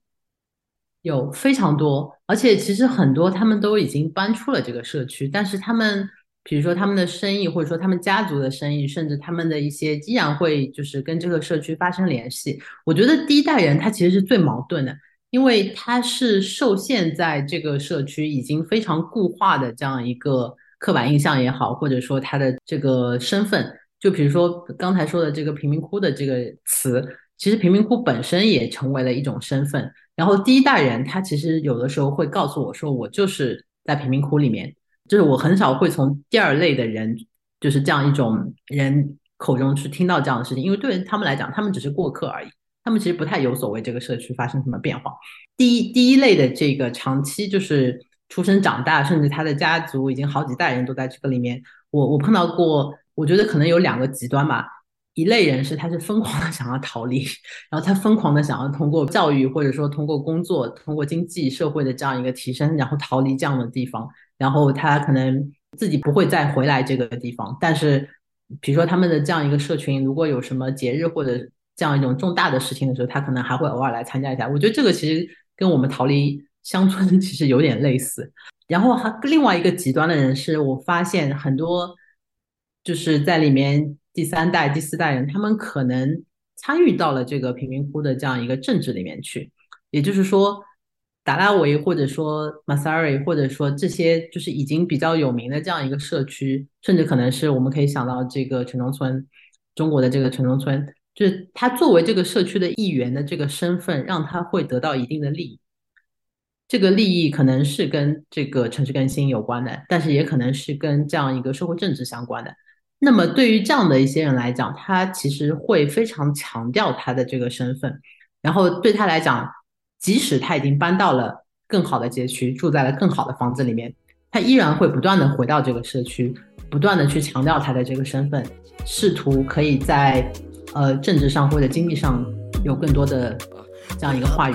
有非常多，而且其实很多他们都已经搬出了这个社区，但是他们比如说他们的生意，或者说他们家族的生意，甚至他们的一些依然会就是跟这个社区发生联系。我觉得第一代人他其实是最矛盾的。因为他是受限在这个社区已经非常固化的这样一个刻板印象也好，或者说他的这个身份，就比如说刚才说的这个贫民窟的这个词，其实贫民窟本身也成为了一种身份。然后第一代人他其实有的时候会告诉我说，我就是在贫民窟里面，就是我很少会从第二类的人，就是这样一种人口中去听到这样的事情，因为对于他们来讲，他们只是过客而已。他们其实不太有所谓这个社区发生什么变化。第一第一类的这个长期就是出生长大，甚至他的家族已经好几代人都在这个里面。我我碰到过，我觉得可能有两个极端吧。一类人是他是疯狂的想要逃离，然后他疯狂的想要通过教育或者说通过工作、通过经济社会的这样一个提升，然后逃离这样的地方。然后他可能自己不会再回来这个地方，但是比如说他们的这样一个社群，如果有什么节日或者这样一种重大的事情的时候，他可能还会偶尔来参加一下。我觉得这个其实跟我们逃离乡村 *laughs* 其实有点类似。然后还另外一个极端的人是我发现很多就是在里面第三代、第四代人，他们可能参与到了这个贫民窟的这样一个政治里面去。也就是说，达拉维或者说马萨瑞，或者说这些就是已经比较有名的这样一个社区，甚至可能是我们可以想到这个城中村，中国的这个城中村，就是他作为这个社区的一员的这个身份，让他会得到一定的利益。这个利益可能是跟这个城市更新有关的，但是也可能是跟这样一个社会政治相关的。那么对于这样的一些人来讲，他其实会非常强调他的这个身份，然后对他来讲。即使他已经搬到了更好的街区，住在了更好的房子里面，他依然会不断的回到这个社区，不断的去强调他的这个身份，试图可以在呃政治上或者经济上有更多的。这样一个话语。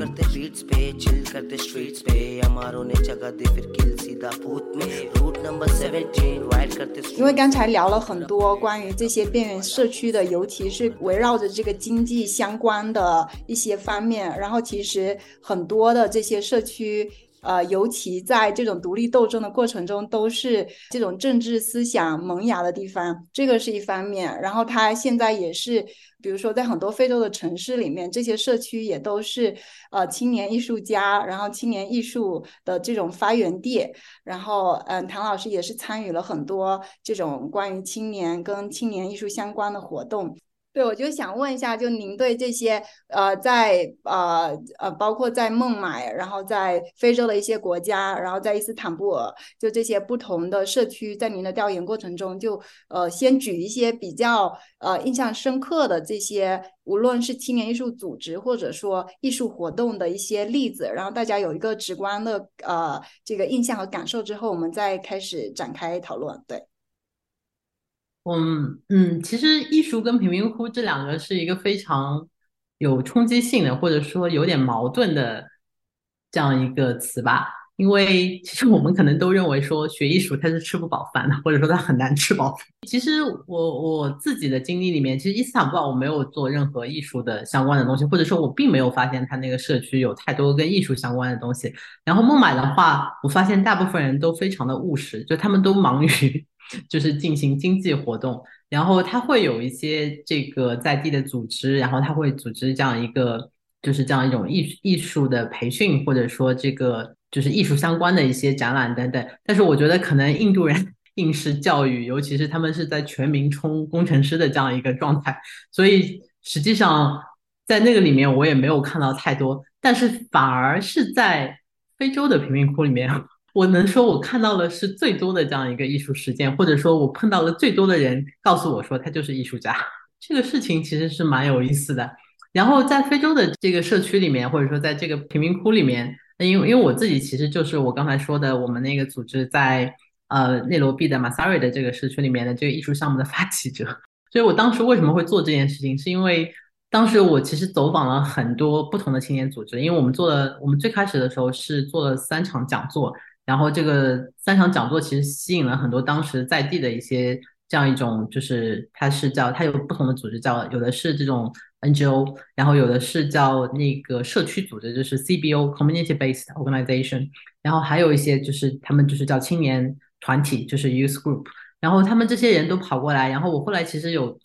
因为刚才聊了很多关于这些边缘社区的，尤其是围绕着这个经济相关的一些方面，然后其实很多的这些社区。呃，尤其在这种独立斗争的过程中，都是这种政治思想萌芽的地方，这个是一方面。然后它现在也是，比如说在很多非洲的城市里面，这些社区也都是呃青年艺术家，然后青年艺术的这种发源地。然后，嗯，唐老师也是参与了很多这种关于青年跟青年艺术相关的活动。对，我就想问一下，就您对这些呃，在呃呃，包括在孟买，然后在非洲的一些国家，然后在伊斯坦布尔，就这些不同的社区，在您的调研过程中，就呃，先举一些比较呃印象深刻的这些，无论是青年艺术组织或者说艺术活动的一些例子，然后大家有一个直观的呃这个印象和感受之后，我们再开始展开讨论。对。嗯嗯，其实艺术跟贫民窟这两个是一个非常有冲击性的，或者说有点矛盾的这样一个词吧。因为其实我们可能都认为说学艺术它是吃不饱饭的，或者说它很难吃饱。其实我我自己的经历里面，其实伊斯坦布尔我没有做任何艺术的相关的东西，或者说我并没有发现它那个社区有太多跟艺术相关的东西。然后孟买的话，我发现大部分人都非常的务实，就他们都忙于。就是进行经济活动，然后他会有一些这个在地的组织，然后他会组织这样一个，就是这样一种艺艺术的培训，或者说这个就是艺术相关的一些展览等等。但是我觉得可能印度人 *laughs* 应试教育，尤其是他们是在全民冲工程师的这样一个状态，所以实际上在那个里面我也没有看到太多，但是反而是在非洲的贫民窟里面。我能说，我看到了是最多的这样一个艺术实践，或者说，我碰到了最多的人告诉我说他就是艺术家。*laughs* 这个事情其实是蛮有意思的。然后在非洲的这个社区里面，或者说在这个贫民窟里面，因为因为我自己其实就是我刚才说的，我们那个组织在呃内罗毕的马萨瑞的这个社区里面的这个艺术项目的发起者，所以我当时为什么会做这件事情，是因为当时我其实走访了很多不同的青年组织，因为我们做了，我们最开始的时候是做了三场讲座。然后这个三场讲座其实吸引了很多当时在地的一些这样一种，就是它是叫它有不同的组织，叫有的是这种 NGO，然后有的是叫那个社区组织，就是 CBO Community Based Organization，然后还有一些就是他们就是叫青年团体，就是 Youth Group，然后他们这些人都跑过来，然后我后来其实有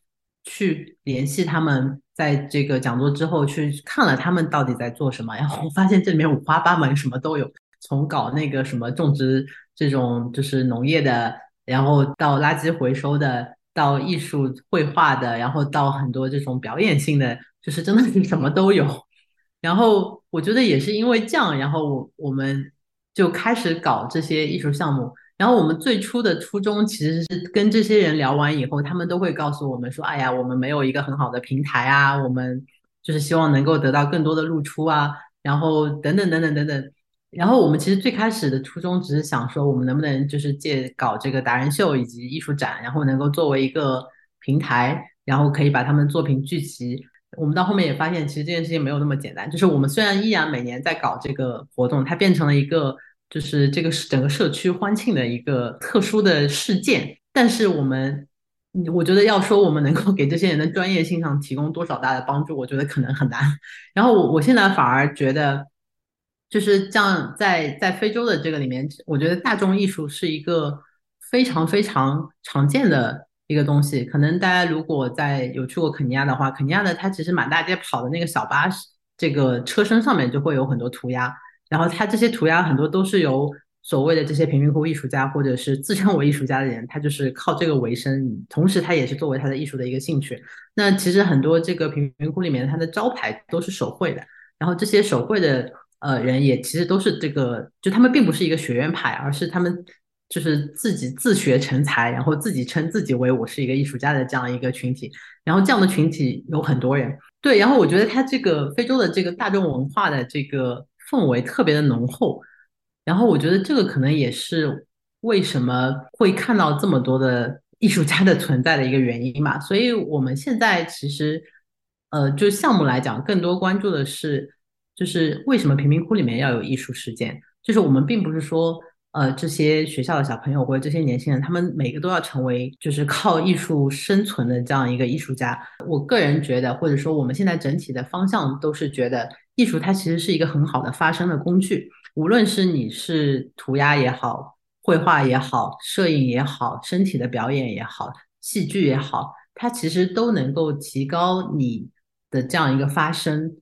去联系他们，在这个讲座之后去看了他们到底在做什么，然后我发现这里面五花八门，什么都有。从搞那个什么种植这种就是农业的，然后到垃圾回收的，到艺术绘画的，然后到很多这种表演性的，就是真的是什么都有。然后我觉得也是因为这样，然后我我们就开始搞这些艺术项目。然后我们最初的初衷其实是跟这些人聊完以后，他们都会告诉我们说：“哎呀，我们没有一个很好的平台啊，我们就是希望能够得到更多的露出啊，然后等等等等等等。”然后我们其实最开始的初衷只是想说，我们能不能就是借搞这个达人秀以及艺术展，然后能够作为一个平台，然后可以把他们作品聚集。我们到后面也发现，其实这件事情没有那么简单。就是我们虽然依然每年在搞这个活动，它变成了一个就是这个整个社区欢庆的一个特殊的事件，但是我们，我觉得要说我们能够给这些人的专业性上提供多少大的帮助，我觉得可能很难。*laughs* 然后我我现在反而觉得。就是这样，在在非洲的这个里面，我觉得大众艺术是一个非常非常常见的一个东西。可能大家如果在有去过肯尼亚的话，肯尼亚的它其实满大街跑的那个小巴士，这个车身上面就会有很多涂鸦，然后它这些涂鸦很多都是由所谓的这些贫民窟艺术家或者是自称为艺术家的人，他就是靠这个为生，同时他也是作为他的艺术的一个兴趣。那其实很多这个贫民窟里面，它的招牌都是手绘的，然后这些手绘的呃人也其实都是这个，就他们并不是一个学院派，而是他们就是自己自学成才，然后自己称自己为我是一个艺术家的这样一个群体。然后这样的群体有很多人，对。然后我觉得他这个非洲的这个大众文化的这个氛围特别的浓厚。然后我觉得这个可能也是为什么会看到这么多的艺术家的存在的一个原因嘛。所以我们现在其实，呃，就项目来讲，更多关注的是，就是为什么贫民窟里面要有艺术实践？就是我们并不是说，呃，这些学校的小朋友或者这些年轻人，他们每个都要成为就是靠艺术生存的这样一个艺术家。我个人觉得，或者说我们现在整体的方向都是觉得，艺术它其实是一个很好的发声的工具。无论是你是涂鸦也好，绘画也好，摄影也好，身体的表演也好，戏剧也好，它其实都能够提高你的这样一个发声，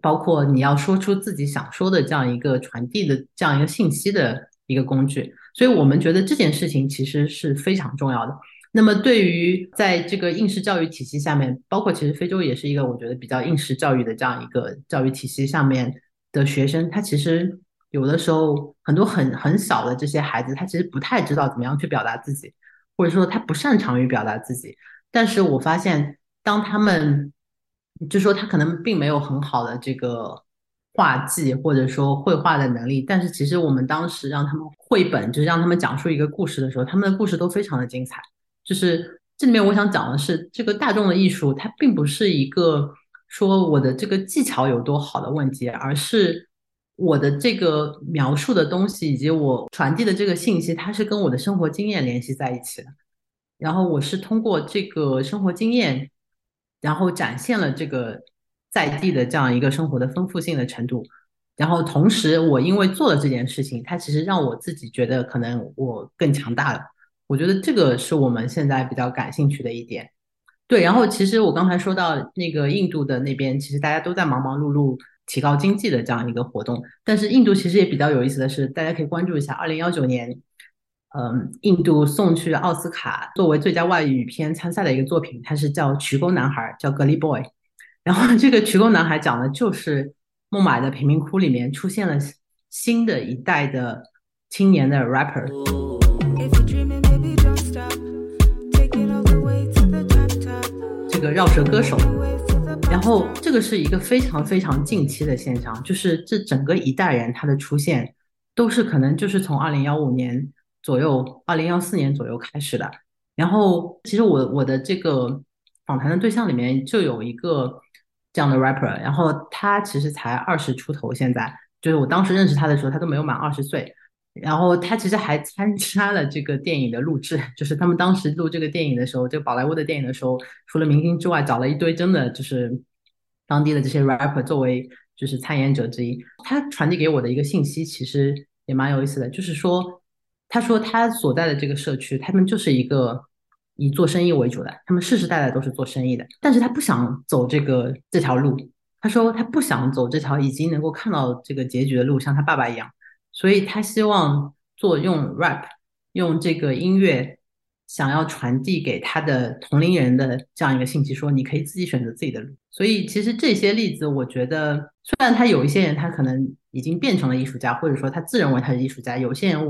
包括你要说出自己想说的这样一个传递的这样一个信息的一个工具。所以我们觉得这件事情其实是非常重要的。那么对于在这个应试教育体系下面，包括其实非洲也是一个我觉得比较应试教育的这样一个教育体系下面的学生，他其实。有的时候，很多很很小的这些孩子，他其实不太知道怎么样去表达自己，或者说他不擅长于表达自己。但是我发现，当他们就说他可能并没有很好的这个画技，或者说绘画的能力，但是其实我们当时让他们绘本，就是让他们讲述一个故事的时候，他们的故事都非常的精彩。就是这里面我想讲的是，这个大众的艺术，它并不是一个说我的这个技巧有多好的问题，而是。我的这个描述的东西以及我传递的这个信息，它是跟我的生活经验联系在一起的。然后我是通过这个生活经验，然后展现了这个在地的这样一个生活的丰富性的程度。然后同时，我因为做了这件事情，它其实让我自己觉得可能我更强大了。我觉得这个是我们现在比较感兴趣的一点。对，然后其实我刚才说到那个印度的那边，其实大家都在忙忙碌碌。提高经济的这样一个活动，但是印度其实也比较有意思的是，大家可以关注一下，二零幺九年，嗯，印度送去奥斯卡作为最佳外语片参赛的一个作品，它是叫《曲沟男孩》，叫《Gully Boy》。然后这个《曲沟男孩》讲的就是孟买的贫民窟里面出现了新的一代的青年的 rapper，这个绕舌歌手。然后这个是一个非常非常近期的现象，就是这整个一代人他的出现，都是可能就是从二零幺五年左右、二零幺四年左右开始的。然后其实我我的这个访谈的对象里面就有一个这样的 rapper，然后他其实才二十出头，现在就是我当时认识他的时候，他都没有满二十岁。然后他其实还参加了这个电影的录制，就是他们当时录这个电影的时候，这个宝莱坞的电影的时候，除了明星之外，找了一堆真的就是当地的这些 rapper 作为就是参演者之一。他传递给我的一个信息其实也蛮有意思的，就是说，他说他所在的这个社区，他们就是一个以做生意为主的，他们世世代代都是做生意的，但是他不想走这个这条路。他说他不想走这条已经能够看到这个结局的路，像他爸爸一样。所以他希望做用 rap，用这个音乐，想要传递给他的同龄人的这样一个信息，说你可以自己选择自己的路。所以其实这些例子，我觉得虽然他有一些人他可能已经变成了艺术家，或者说他自认为他是艺术家，有些人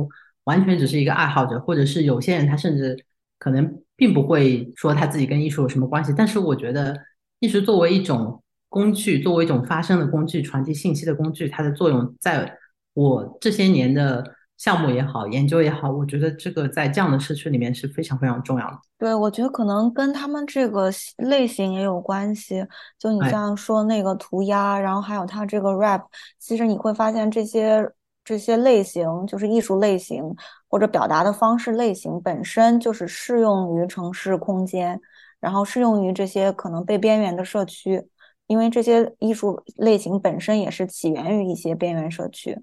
完全只是一个爱好者，或者是有些人他甚至可能并不会说他自己跟艺术有什么关系。但是我觉得艺术作为一种工具，作为一种发声的工具，传递信息的工具，它的作用在。我这些年的项目也好，研究也好，我觉得这个在这样的社区里面是非常非常重要的。对，我觉得可能跟他们这个类型也有关系。就你像说那个涂鸦，然后还有他这个 rap，其实你会发现这些这些类型，就是艺术类型或者表达的方式类型本身就是适用于城市空间，然后适用于这些可能被边缘的社区，因为这些艺术类型本身也是起源于一些边缘社区。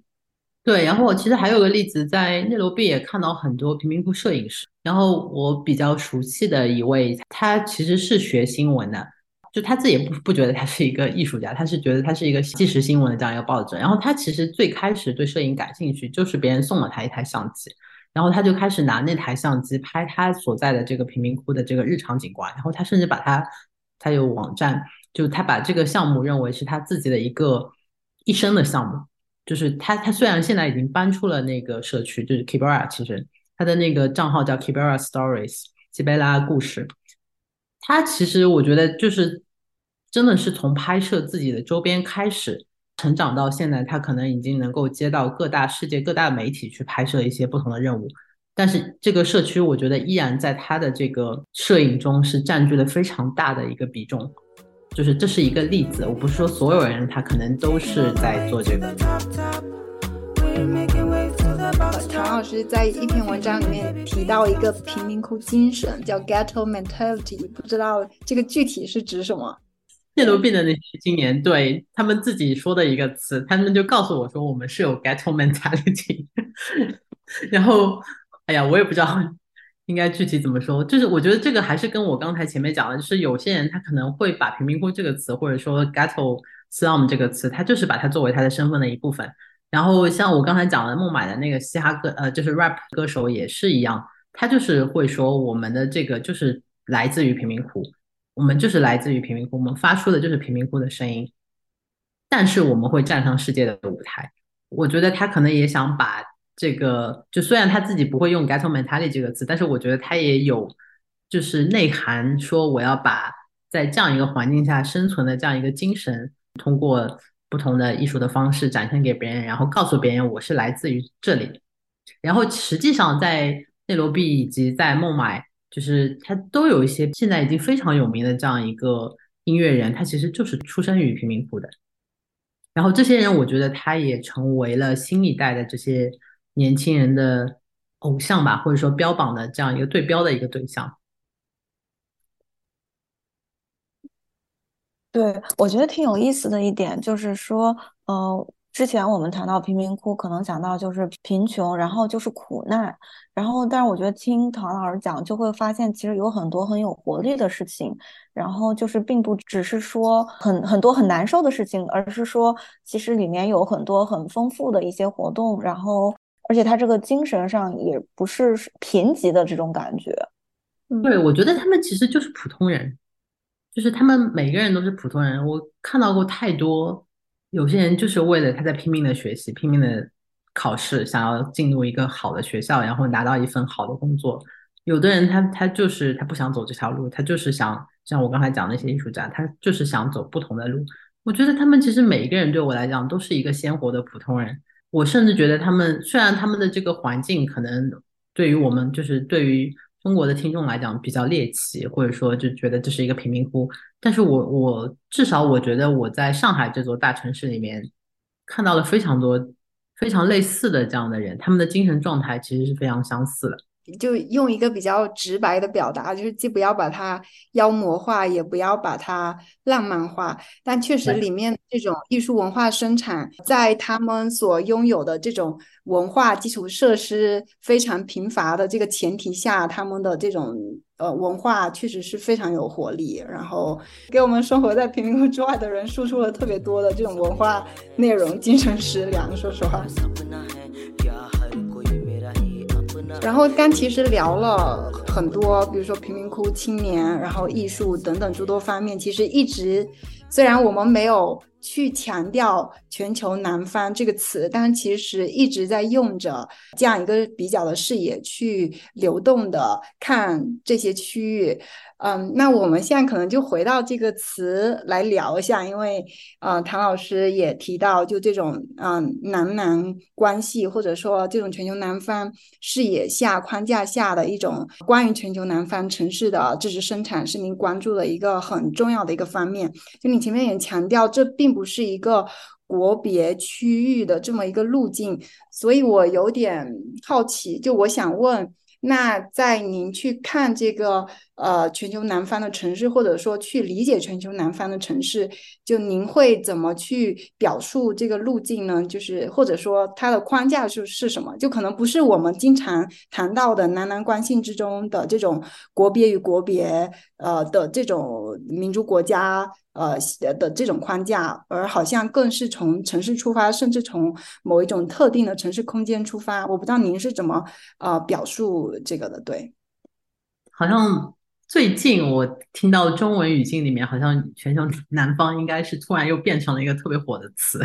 对，然后我其实还有个例子，在内罗毕也看到很多贫民窟摄影师。然后我比较熟悉的一位，他其实是学新闻的，就他自己不不觉得他是一个艺术家，他是觉得他是一个纪实新闻的这样一个报纸。然后他其实最开始对摄影感兴趣，就是别人送了他一台相机，然后他就开始拿那台相机拍他所在的这个贫民窟的这个日常景观。然后他甚至把他，他有网站，就他把这个项目认为是他自己的一个一生的项目。就是他他虽然现在已经搬出了那个社区，就是 Kibera，其实。他的那个账号叫 Kibera Stories，基贝拉故事。他其实我觉得就是真的是从拍摄自己的周边开始成长到现在，他可能已经能够接到各大世界各大媒体去拍摄一些不同的任务。但是这个社区，我觉得依然在他的这个摄影中是占据了非常大的一个比重。就是这是一个例子，我不是说所有人他可能都是在做这个。唐老师在一篇文章里面提到一个贫民窟精神，叫 Ghetto Mentality，不知道这个具体是指什么？内罗毕的那些青年对他们自己说的一个词，他们就告诉我说我们是有 Ghetto Mentality。*laughs* 然后，哎呀，我也不知道 *laughs* 应该具体怎么说，就是我觉得这个还是跟我刚才前面讲的，就是有些人他可能会把贫民窟这个词，或者说 Ghetto Slum 这个词，他就是把它作为他的身份的一部分。然后像我刚才讲的孟买的那个嘻哈歌，呃，就是 rap 歌手也是一样，他就是会说我们的这个就是来自于贫民窟，我们就是来自于贫民窟，我们发出的就是贫民窟的声音，但是我们会站上世界的舞台。我觉得他可能也想把这个，就虽然他自己不会用 ghetto mentality 这个词，但是我觉得他也有就是内涵，说我要把在这样一个环境下生存的这样一个精神，通过。不同的艺术的方式展现给别人，然后告诉别人我是来自于这里。然后实际上在内罗毕以及在孟买，就是他都有一些现在已经非常有名的这样一个音乐人，他其实就是出生于贫民窟的。然后这些人，我觉得他也成为了新一代的这些年轻人的偶像吧，或者说标榜的这样一个对标的一个对象。对，我觉得挺有意思的一点就是说，呃，之前我们谈到贫民窟，可能讲到就是贫穷，然后就是苦难，然后，但是我觉得听唐老师讲，就会发现其实有很多很有活力的事情，然后就是并不只是说很很多很难受的事情，而是说其实里面有很多很丰富的一些活动，然后，而且他这个精神上也不是贫瘠的这种感觉。对，我觉得他们其实就是普通人。就是他们每个人都是普通人，我看到过太多，有些人就是为了他在拼命的学习、拼命的考试，想要进入一个好的学校，然后拿到一份好的工作。有的人他他就是他不想走这条路，他就是想像我刚才讲那些艺术家，他就是想走不同的路。我觉得他们其实每一个人对我来讲都是一个鲜活的普通人。我甚至觉得他们虽然他们的这个环境可能对于我们就是对于。中国的听众来讲比较猎奇，或者说就觉得这是一个贫民窟。但是我我至少我觉得我在上海这座大城市里面看到了非常多非常类似的这样的人，他们的精神状态其实是非常相似的。就用一个比较直白的表达，就是既不要把它妖魔化，也不要把它浪漫化。但确实，里面这种艺术文化生产，在他们所拥有的这种文化基础设施非常贫乏的这个前提下，他们的这种呃文化确实是非常有活力，然后给我们生活在贫民窟之外的人输出了特别多的这种文化内容、精神食粮。说实话。然后刚其实聊了很多，比如说贫民窟青年，然后艺术等等诸多方面。其实一直，虽然我们没有去强调“全球南方”这个词，但是其实一直在用着这样一个比较的视野去流动的看这些区域。嗯，那我们现在可能就回到这个词来聊一下，因为呃，唐老师也提到，就这种嗯南南关系，或者说这种全球南方视野下框架下的一种关于全球南方城市的知识生产，是您关注的一个很重要的一个方面。就你前面也强调，这并不是一个国别区域的这么一个路径，所以我有点好奇，就我想问。那在您去看这个呃全球南方的城市，或者说去理解全球南方的城市，就您会怎么去表述这个路径呢？就是或者说它的框架是是什么？就可能不是我们经常谈到的南南关系之中的这种国别与国别呃的这种民族国家呃的这种框架，而好像更是从城市出发，甚至从某一种特定的城市空间出发。我不知道您是怎么呃表述这个的？对。好像最近我听到中文语境里面，好像全球 *laughs* 南方应该是突然又变成了一个特别火的词，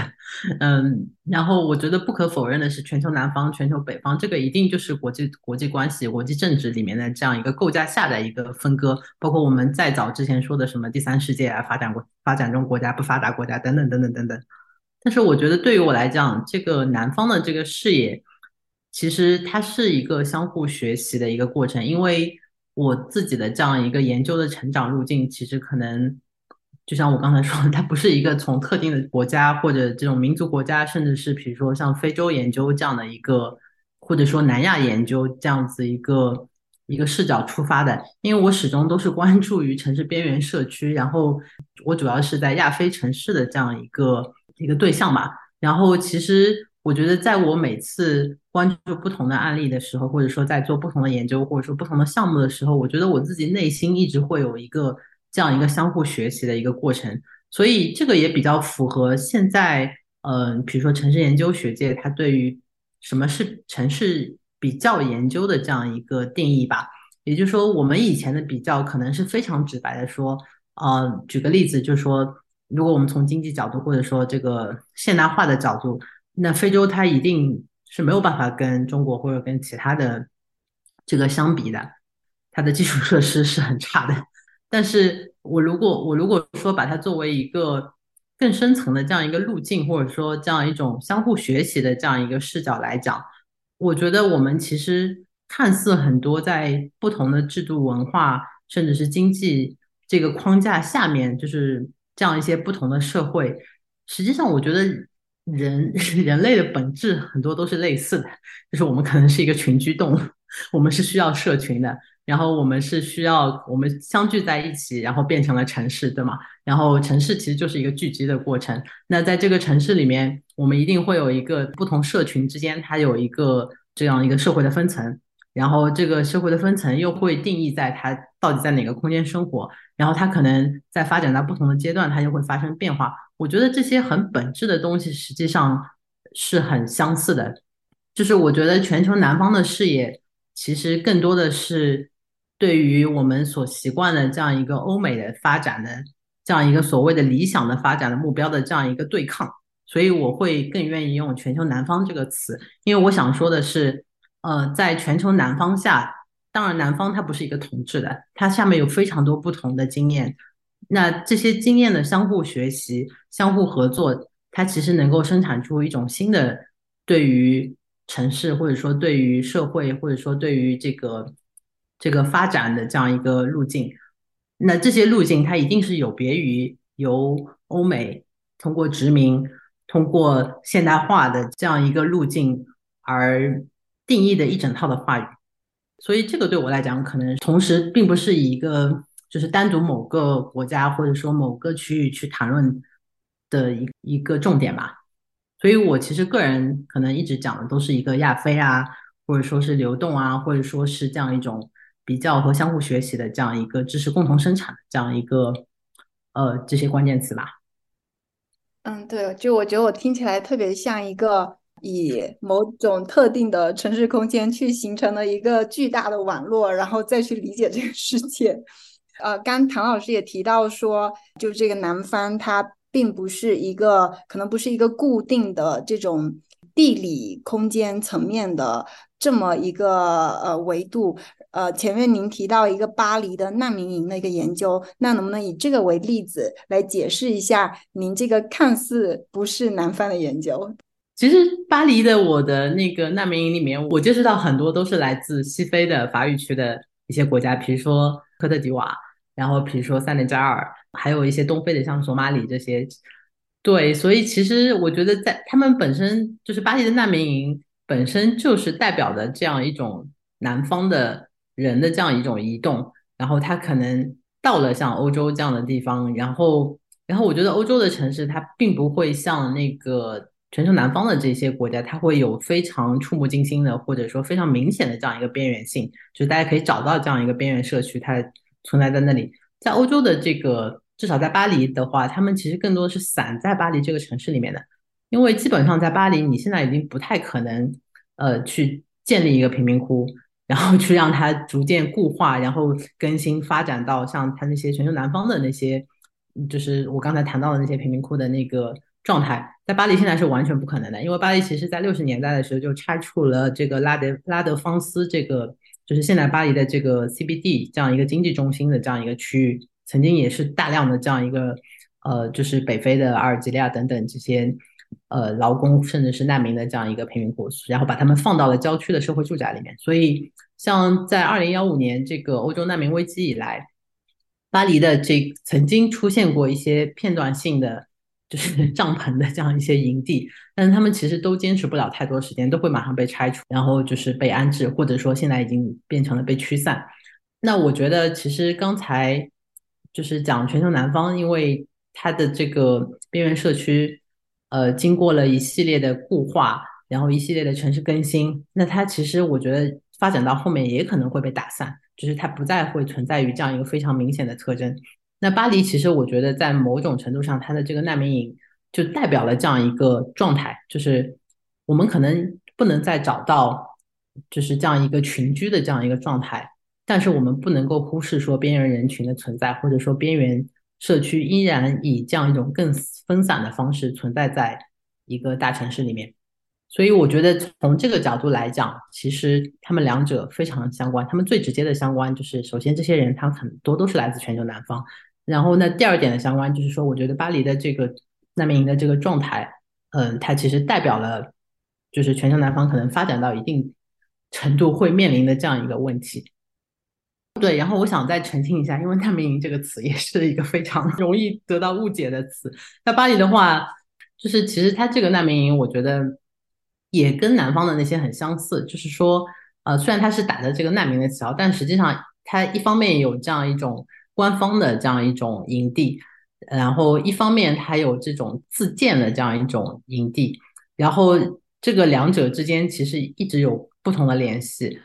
嗯，然后我觉得不可否认的是，全球南方、全球北方，这个一定就是国际国际关系、国际政治里面的这样一个构架下的一个分割，包括我们再早之前说的什么第三世界啊、发展国、发展中国家、不发达国家等等等等等等。但是我觉得对于我来讲，这个南方的这个视野，其实它是一个相互学习的一个过程，因为。我自己的这样一个研究的成长路径，其实可能就像我刚才说，它不是一个从特定的国家或者这种民族国家，甚至是比如说像非洲研究这样的一个，或者说南亚研究这样子一个一个视角出发的。因为我始终都是关注于城市边缘社区，然后我主要是在亚非城市的这样一个一个对象吧。然后其实。我觉得，在我每次关注不同的案例的时候，或者说在做不同的研究，或者说不同的项目的时候，我觉得我自己内心一直会有一个这样一个相互学习的一个过程。所以这个也比较符合现在，嗯，比如说城市研究学界它对于什么是城市比较研究的这样一个定义吧。也就是说，我们以前的比较可能是非常直白的说，呃，举个例子，就是说，如果我们从经济角度，或者说这个现代化的角度。那非洲它一定是没有办法跟中国或者跟其他的这个相比的，它的基础设施是很差的。但是我如果我如果说把它作为一个更深层的这样一个路径，或者说这样一种相互学习的这样一个视角来讲，我觉得我们其实看似很多在不同的制度、文化甚至是经济这个框架下面，就是这样一些不同的社会，实际上我觉得。人 *laughs* 人类的本质很多都是类似的，就是我们可能是一个群居动物，我们是需要社群的，然后我们是需要我们相聚在一起，然后变成了城市，对吗？然后城市其实就是一个聚集的过程。那在这个城市里面，我们一定会有一个不同社群之间，它有一个这样一个社会的分层，然后这个社会的分层又会定义在它到底在哪个空间生活，然后它可能在发展到不同的阶段，它就会发生变化。我觉得这些很本质的东西实际上是很相似的，就是我觉得全球南方的视野其实更多的是对于我们所习惯的这样一个欧美的发展的这样一个所谓的理想的发展的目标的这样一个对抗，所以我会更愿意用全球南方这个词，因为我想说的是，呃，在全球南方下，当然南方它不是一个统治的，它下面有非常多不同的经验。那这些经验的相互学习、相互合作，它其实能够生产出一种新的对于城市，或者说对于社会，或者说对于这个这个发展的这样一个路径。那这些路径，它一定是有别于由欧美通过殖民、通过现代化的这样一个路径而定义的一整套的话语。所以，这个对我来讲，可能同时并不是一个。就是单独某个国家或者说某个区域去谈论的一一个重点吧，所以我其实个人可能一直讲的都是一个亚非啊，或者说是流动啊，或者说是这样一种比较和相互学习的这样一个知识共同生产的这样一个呃这些关键词吧。嗯，对，就我觉得我听起来特别像一个以某种特定的城市空间去形成了一个巨大的网络，然后再去理解这个世界。呃，刚唐老师也提到说，就这个南方，它并不是一个，可能不是一个固定的这种地理空间层面的这么一个呃维度。呃，前面您提到一个巴黎的难民营的一个研究，那能不能以这个为例子来解释一下您这个看似不是南方的研究？其实巴黎的我的那个难民营里面，我接触到很多都是来自西非的法语区的一些国家，比如说科特迪瓦。然后，比如说塞内加尔，还有一些东非的，像索马里这些，对，所以其实我觉得，在他们本身就是巴黎的难民营，本身就是代表的这样一种南方的人的这样一种移动。然后他可能到了像欧洲这样的地方，然后，然后我觉得欧洲的城市它并不会像那个全球南方的这些国家，它会有非常触目惊心的，或者说非常明显的这样一个边缘性，就是大家可以找到这样一个边缘社区，它存在在那里。在欧洲的这个，至少在巴黎的话，他们其实更多是散在巴黎这个城市里面的，因为基本上在巴黎，你现在已经不太可能，呃，去建立一个贫民窟。然后去让它逐渐固化，然后更新发展到像它那些全球南方的那些，就是我刚才谈到的那些贫民窟的那个状态，在巴黎现在是完全不可能的，因为巴黎其实在六十年代的时候就拆除了这个拉德拉德芳斯这个，就是现在巴黎的这个 CBD 这样一个经济中心的这样一个区域，曾经也是大量的这样一个，呃，就是北非的阿尔及利亚等等这些。呃，劳工甚至是难民的这样一个贫民窟，然后把他们放到了郊区的社会住宅里面。所以，像在二零幺五年这个欧洲难民危机以来，巴黎的这曾经出现过一些片段性的就是 *laughs* 帐篷的这样一些营地，但是他们其实都坚持不了太多时间，都会马上被拆除，然后就是被安置，或者说现在已经变成了被驱散。那我觉得，其实刚才就是讲全球南方，因为它的这个边缘社区。呃，经过了一系列的固化，然后一系列的城市更新，那它其实我觉得发展到后面也可能会被打散，就是它不再会存在于这样一个非常明显的特征。那巴黎其实我觉得在某种程度上，它的这个难民营就代表了这样一个状态，就是我们可能不能再找到就是这样一个群居的这样一个状态，但是我们不能够忽视说边缘人群的存在，或者说边缘。社区依然以这样一种更分散的方式存在在一个大城市里面，所以我觉得从这个角度来讲，其实他们两者非常相关。他们最直接的相关就是，首先这些人他很多都是来自全球南方，然后呢，第二点的相关就是说，我觉得巴黎的这个难民营的这个状态，嗯，它其实代表了就是全球南方可能发展到一定程度会面临的这样一个问题。对，然后我想再澄清一下，因为难民营这个词也是一个非常 *laughs* 容易得到误解的词。在巴黎的话，就是其实它这个难民营，我觉得也跟南方的那些很相似，就是说，呃，虽然它是打着这个难民的旗号，但实际上它一方面有这样一种官方的这样一种营地，然后一方面它有这种自建的这样一种营地，然后这个两者之间其实一直有不同的联系。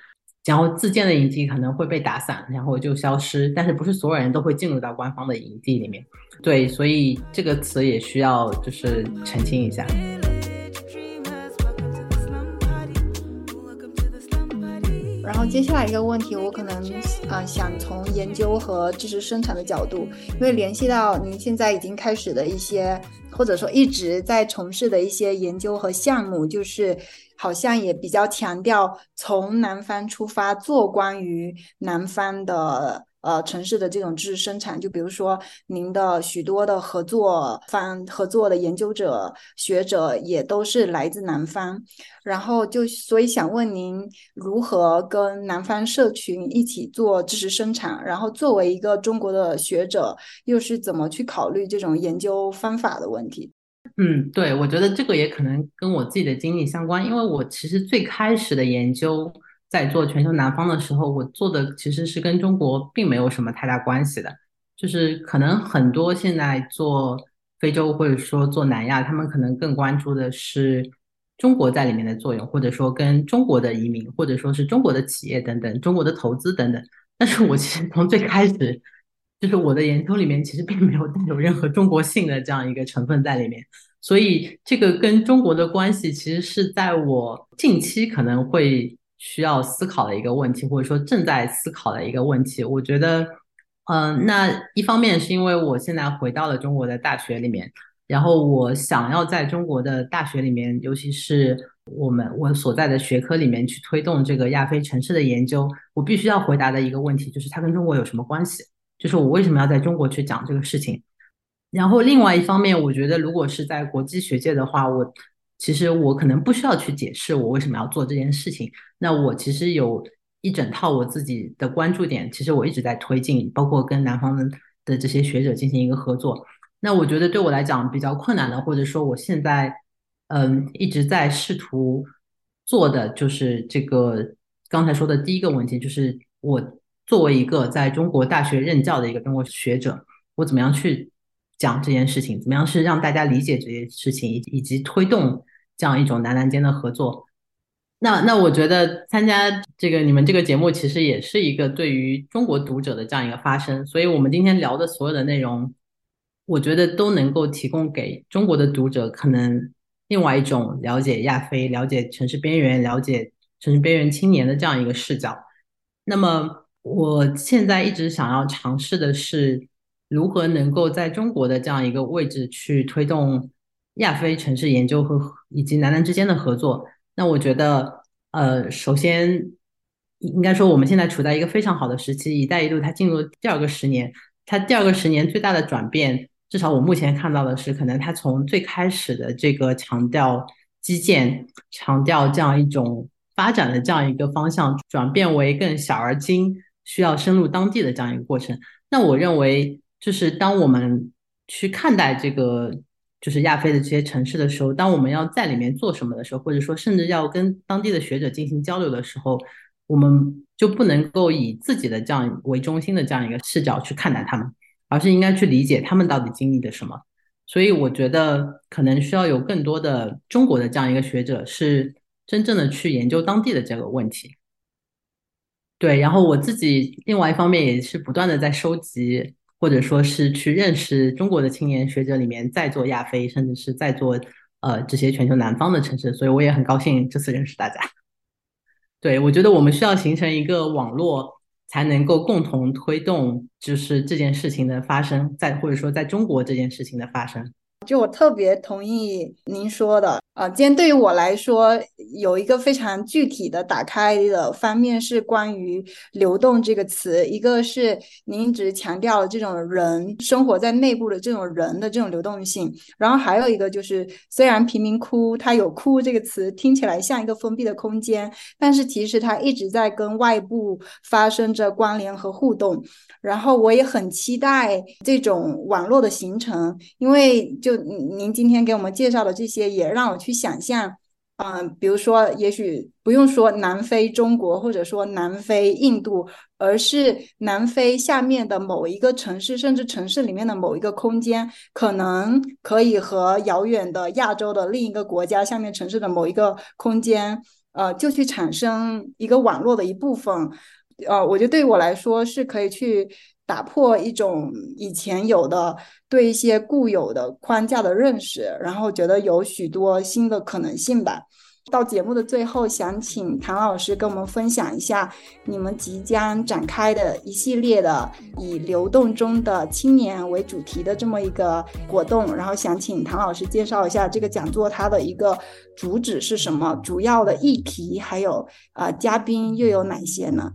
然后自建的营地可能会被打散，然后就消失。但是不是所有人都会进入到官方的营地里面？对，所以这个词也需要就是澄清一下。接下来一个问题，我可能啊想从研究和知识生产的角度，因为联系到您现在已经开始的一些，或者说一直在从事的一些研究和项目，就是。好像也比较强调从南方出发做关于南方的呃城市的这种知识生产，就比如说您的许多的合作方合作的研究者学者也都是来自南方，然后就所以想问您如何跟南方社群一起做知识生产，然后作为一个中国的学者又是怎么去考虑这种研究方法的问题？嗯，对，我觉得这个也可能跟我自己的经历相关，因为我其实最开始的研究在做全球南方的时候，我做的其实是跟中国并没有什么太大关系的，就是可能很多现在做非洲或者说做南亚，他们可能更关注的是中国在里面的作用，或者说跟中国的移民，或者说是中国的企业等等，中国的投资等等。但是我其实从最开始。就是我的研究里面其实并没有带有任何中国性的这样一个成分在里面，所以这个跟中国的关系其实是在我近期可能会需要思考的一个问题，或者说正在思考的一个问题。我觉得，嗯，那一方面是因为我现在回到了中国的大学里面，然后我想要在中国的大学里面，尤其是我们我所在的学科里面去推动这个亚非城市的研究，我必须要回答的一个问题就是它跟中国有什么关系。就是我为什么要在中国去讲这个事情，然后另外一方面，我觉得如果是在国际学界的话，我其实我可能不需要去解释我为什么要做这件事情。那我其实有一整套我自己的关注点，其实我一直在推进，包括跟南方的的这些学者进行一个合作。那我觉得对我来讲比较困难的，或者说我现在嗯一直在试图做的，就是这个刚才说的第一个问题，就是我。作为一个在中国大学任教的一个中国学者，我怎么样去讲这件事情？怎么样是让大家理解这件事情，以以及推动这样一种男男间的合作？那那我觉得参加这个你们这个节目，其实也是一个对于中国读者的这样一个发声。所以，我们今天聊的所有的内容，我觉得都能够提供给中国的读者可能另外一种了解亚非、了解城市边缘、了解城市边缘青年的这样一个视角。那么，我现在一直想要尝试的是，如何能够在中国的这样一个位置去推动亚非城市研究和以及南南之间的合作。那我觉得，呃，首先应该说，我们现在处在一个非常好的时期，“一带一路”它进入第二个十年，它第二个十年最大的转变，至少我目前看到的是，可能它从最开始的这个强调基建、强调这样一种发展的这样一个方向，转变为更小而精，需要深入当地的这样一个过程。那我认为，就是当我们去看待这个。就是亚非的这些城市的时候，当我们要在里面做什么的时候，或者说甚至要跟当地的学者进行交流的时候，我们就不能够以自己的这样为中心的这样一个视角去看待他们，而是应该去理解他们到底经历的什么。所以我觉得可能需要有更多的中国的这样一个学者是真正的去研究当地的这个问题。对，然后我自己另外一方面也是不断的在收集。或者说是去认识中国的青年学者里面，在做亚非，甚至是在做呃这些全球南方的城市，所以我也很高兴这次认识大家。对我觉得我们需要形成一个网络，才能够共同推动就是这件事情的发生，在或者说在中国这件事情的发生。就我特别同意您说的啊，今天对于我来说有一个非常具体的打开的方面是关于“流动”这个词，一个是您一直强调了这种人生活在内部的这种人的这种流动性，然后还有一个就是虽然贫民窟它有“窟”这个词听起来像一个封闭的空间，但是其实它一直在跟外部发生着关联和互动，然后我也很期待这种网络的形成，因为就。就您今天给我们介绍的这些，也让我去想象，嗯，比如说，也许不用说南非中国，或者说南非印度，而是南非下面的某一个城市，甚至城市里面的某一个空间，可能可以和遥远的亚洲的另一个国家下面城市的某一个空间，呃，就去产生一个网络的一部分。呃，我觉得对我来说，是可以去。打破一种以前有的对一些固有的框架的认识，然后觉得有许多新的可能性吧。到节目的最后，想请唐老师跟我们分享一下你们即将展开的一系列的以流动中的青年为主题的这么一个活动。然后想请唐老师介绍一下这个讲座它的一个主旨是什么，主要的议题还有啊嘉宾又有哪些呢？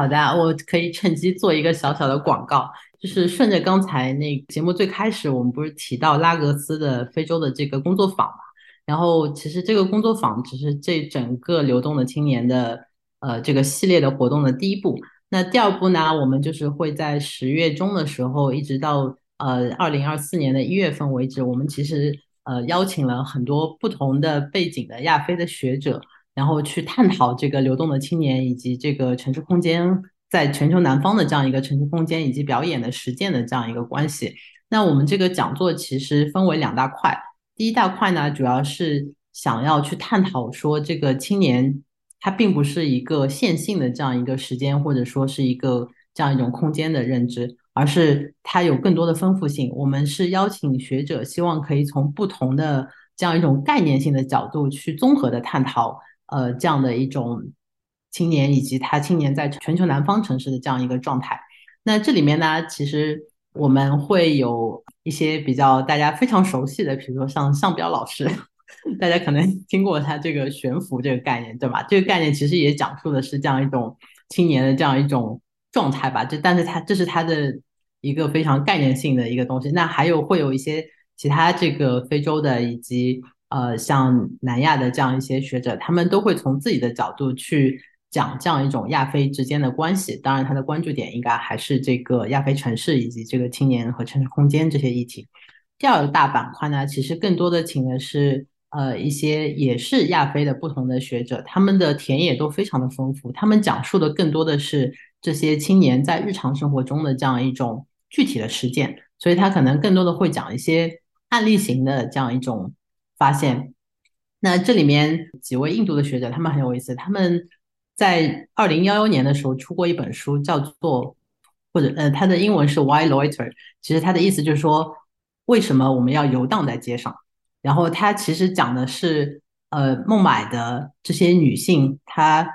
好的，我可以趁机做一个小小的广告，就是顺着刚才那节目最开始，我们不是提到拉格斯的非洲的这个工作坊嘛？然后其实这个工作坊只是这整个流动的青年的呃这个系列的活动的第一步。那第二步呢，我们就是会在十月中的时候，一直到呃二零二四年的一月份为止，我们其实呃邀请了很多不同的背景的亚非的学者。然后去探讨这个流动的青年以及这个城市空间在全球南方的这样一个城市空间以及表演的实践的这样一个关系。那我们这个讲座其实分为两大块，第一大块呢，主要是想要去探讨说这个青年它并不是一个线性的这样一个时间或者说是一个这样一种空间的认知，而是它有更多的丰富性。我们是邀请学者，希望可以从不同的这样一种概念性的角度去综合的探讨。呃，这样的一种青年以及他青年在全球南方城市的这样一个状态，那这里面呢，其实我们会有一些比较大家非常熟悉的，比如说像向彪老师，*laughs* 大家可能听过他这个悬浮这个概念，对吧？这个概念其实也讲述的是这样一种青年的这样一种状态吧。这但是他这是他的一个非常概念性的一个东西。那还有会有一些其他这个非洲的以及。呃，像南亚的这样一些学者，他们都会从自己的角度去讲这样一种亚非之间的关系。当然，他的关注点应该还是这个亚非城市以及这个青年和城市空间这些议题。第二大板块呢，其实更多的请的是呃一些也是亚非的不同的学者，他们的田野都非常的丰富，他们讲述的更多的是这些青年在日常生活中的这样一种具体的实践，所以他可能更多的会讲一些案例型的这样一种发现。那这里面几位印度的学者，他们很有意思，他们在二零幺幺年的时候出过一本书，叫做或者呃，它的英文是 Why Loiter，其实它的意思就是说为什么我们要游荡在街上。然后它其实讲的是呃孟买的这些女性，她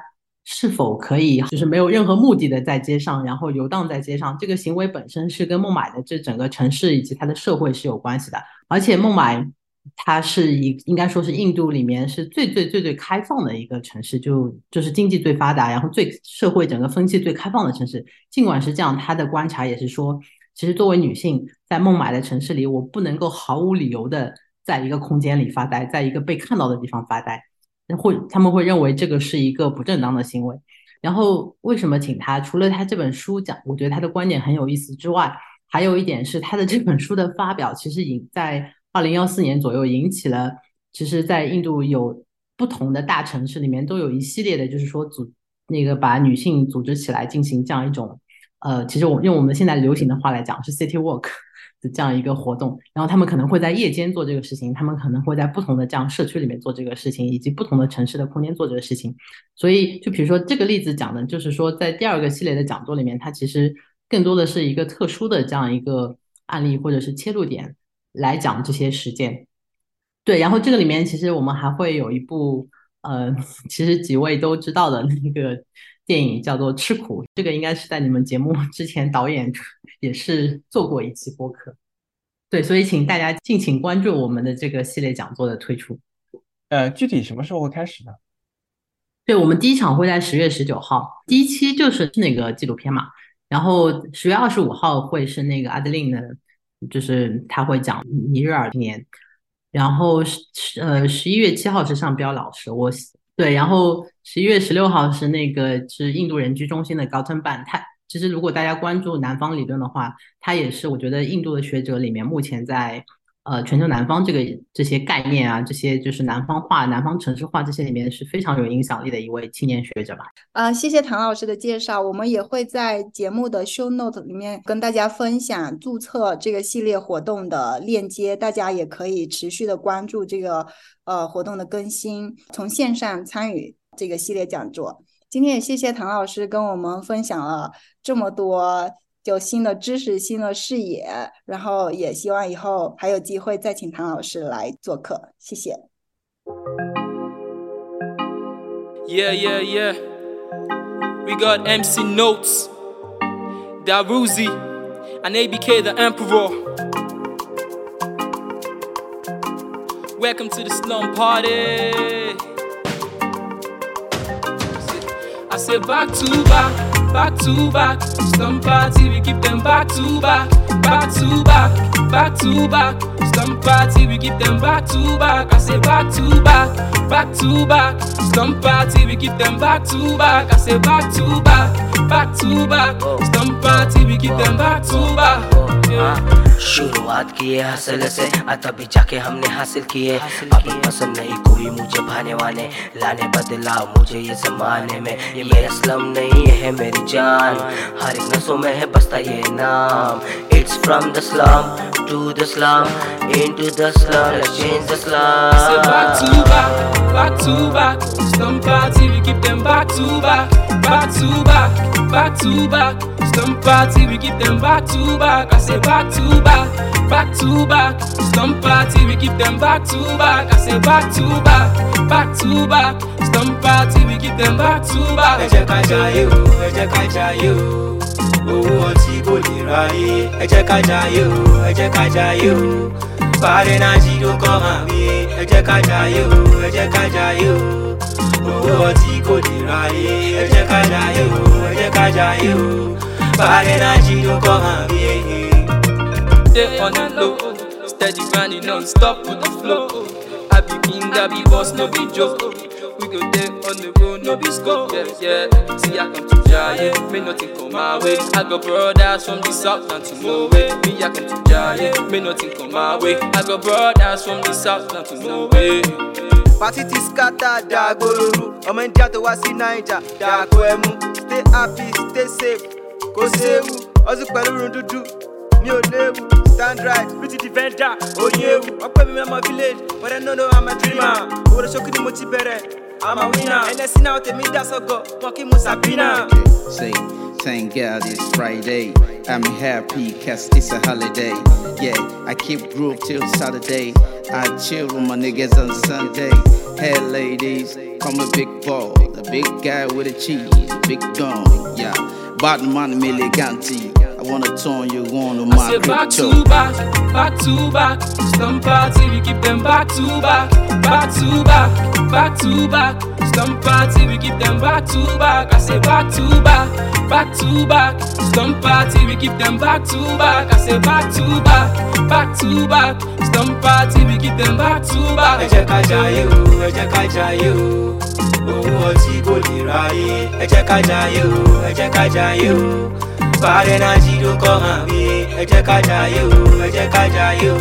是否可以就是没有任何目的的在街上，然后游荡在街上，这个行为本身是跟孟买的这整个城市以及它的社会是有关系的，而且孟买。它是一应该说是印度里面是最最最最开放的一个城市，就就是经济最发达，然后最社会整个风气最开放的城市。尽管是这样，他的观察也是说，其实作为女性在孟买的城市里，我不能够毫无理由的在一个空间里发呆，在一个被看到的地方发呆，会他们会认为这个是一个不正当的行为。然后为什么请他？除了他这本书讲，我觉得他的观点很有意思之外，还有一点是他的这本书的发表，其实已在。二零幺四年左右引起了，其实，在印度有不同的大城市里面都有一系列的，就是说组那个把女性组织起来进行这样一种，呃，其实我用我们现在流行的话来讲是 city walk *laughs* 的这样一个活动。然后他们可能会在夜间做这个事情，他们可能会在不同的这样社区里面做这个事情，以及不同的城市的空间做这个事情。所以，就比如说这个例子讲的，就是说在第二个系列的讲座里面，它其实更多的是一个特殊的这样一个案例或者是切入点。来讲这些实践，对，然后这个里面其实我们还会有一部，呃，其实几位都知道的那个电影叫做《吃苦》，这个应该是在你们节目之前导演也是做过一期播客，对，所以请大家敬请关注我们的这个系列讲座的推出。呃，具体什么时候会开始呢？对，我们第一场会在十月十九号，第一期就是那个纪录片嘛，然后十月二十五号会是那个阿德琳的。就是他会讲尼日尔年，然后十呃十一月七号是上标老师，我对，然后十一月十六号是那个是印度人居中心的高登办，他其实如果大家关注南方理论的话，他也是我觉得印度的学者里面目前在。呃，全球南方这个这些概念啊，这些就是南方化、南方城市化这些里面是非常有影响力的一位青年学者吧。啊，谢谢唐老师的介绍，我们也会在节目的 show note 里面跟大家分享注册这个系列活动的链接，大家也可以持续的关注这个呃活动的更新，从线上参与这个系列讲座。今天也谢谢唐老师跟我们分享了这么多。就新的知识、新的视野，然后也希望以后还有机会再请唐老师来做客，谢谢。Yeah, yeah, yeah. We got MC Notes, Daruzi, and ABK the Emperor. Welcome to the slum party. I said back to back back to back. Slum party, we keep them back to back, back to back, back to back. Slum party, we keep them back to back. I say back to back, back to back. Slum party, we keep them back to back. I say back to back, back to back. Slum party, we keep them back to back. शुरुआत किए हासिल से तभी जाके हमने हासिल किए अभी पसंद नहीं कोई मुझे भाने वाने लाने बदलाव मुझे ये जमाने में ये मेरा स्लम नहीं है मेरी जान हर एक नसों में है बसता ये नाम It's from the slum to the slum into the slum let's change the slum back to back back to back slum party we keep them back to back back to back back to back. Slum party we keep them back to back. I say back to back back to back. Slum party we keep them back to back. I say back to back back to back. Slum party we keep them back to back. Ẹ jẹ́ ká jayé o ẹ jẹ́ ká jayé o. Owó ọtí kò lè ráyé. Ẹ jẹ́ ká jayé o ẹ jẹ́ ká jayé o. Fàárẹ̀ náà jí ló kọ́ máa ẹ jẹ́ ká jayé o ẹ jẹ́ ká jayé o owó ọtí kò lè ráyé ẹ jẹ́ ká jayé o ẹ jẹ́ ká jayé o fàárẹ̀ náà jí ló on the low, steady grinding non-stop with the flow. I be king, I be boss, no be joke. We go there on the road, no be scope, yeah, yeah. See, I come to Jaya, may nothing come my way. I got brothers from the south down to Norway. Me, I come to Jaya, may nothing come my way. I got brothers from the south down to Norway. Pati ti skata dàgbòrò ọmọ india tó wá sí naija dàkọ ẹmu. Stay happy stay safe. Kò séwu. Ọdún pẹ̀lú irun dúdú. Mi ò léwu. Stand right. Pretty defender. Oyin ewu ọpẹ́ mi mẹ́mọ́ village. But I no know I'm a dreamer. Òwúrọ̀ ṣókí ni mo ti bẹ̀rẹ̀ I'm a winner ẹnẹsí náà tèmi dá sọ́gọ̀ wọn kí mu Sabina. Say, thank God it's Friday. I'm happy cause it's a holiday. Yeah, I keep groove till Saturday. I chill with my niggas on Sunday. Hey ladies, call me big ball. The big guy with the cheese, big gun. Yeah, bottom man miliganti. I wanna turn you on to I my say back to back, back to back. Slum party, we keep them back to back, back to back, back to back. Slum party, we keep them back to back. I say back to back, back to back. Slum party, we keep them back to back. I say back to back, back to back. Slum party, we keep them back to ẹ back. jẹ́ ká jayé o ẹ jẹ́ ká jayé o owó ọtí kò lè ráyé ẹ jẹ́ ká jayé o ẹ jẹ́ ká jayé o fàárẹ̀ náà jí ló kọ́ hàn mí ẹ jẹ́ ká jayé o ẹ jẹ́ ká jayé o.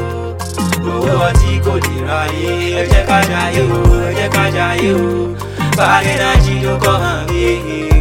Owó ọtí kò lè ráyé ẹ jẹ́ ká jayé o ẹ fàárẹ̀ náà jí ló kọ́ hàn mí.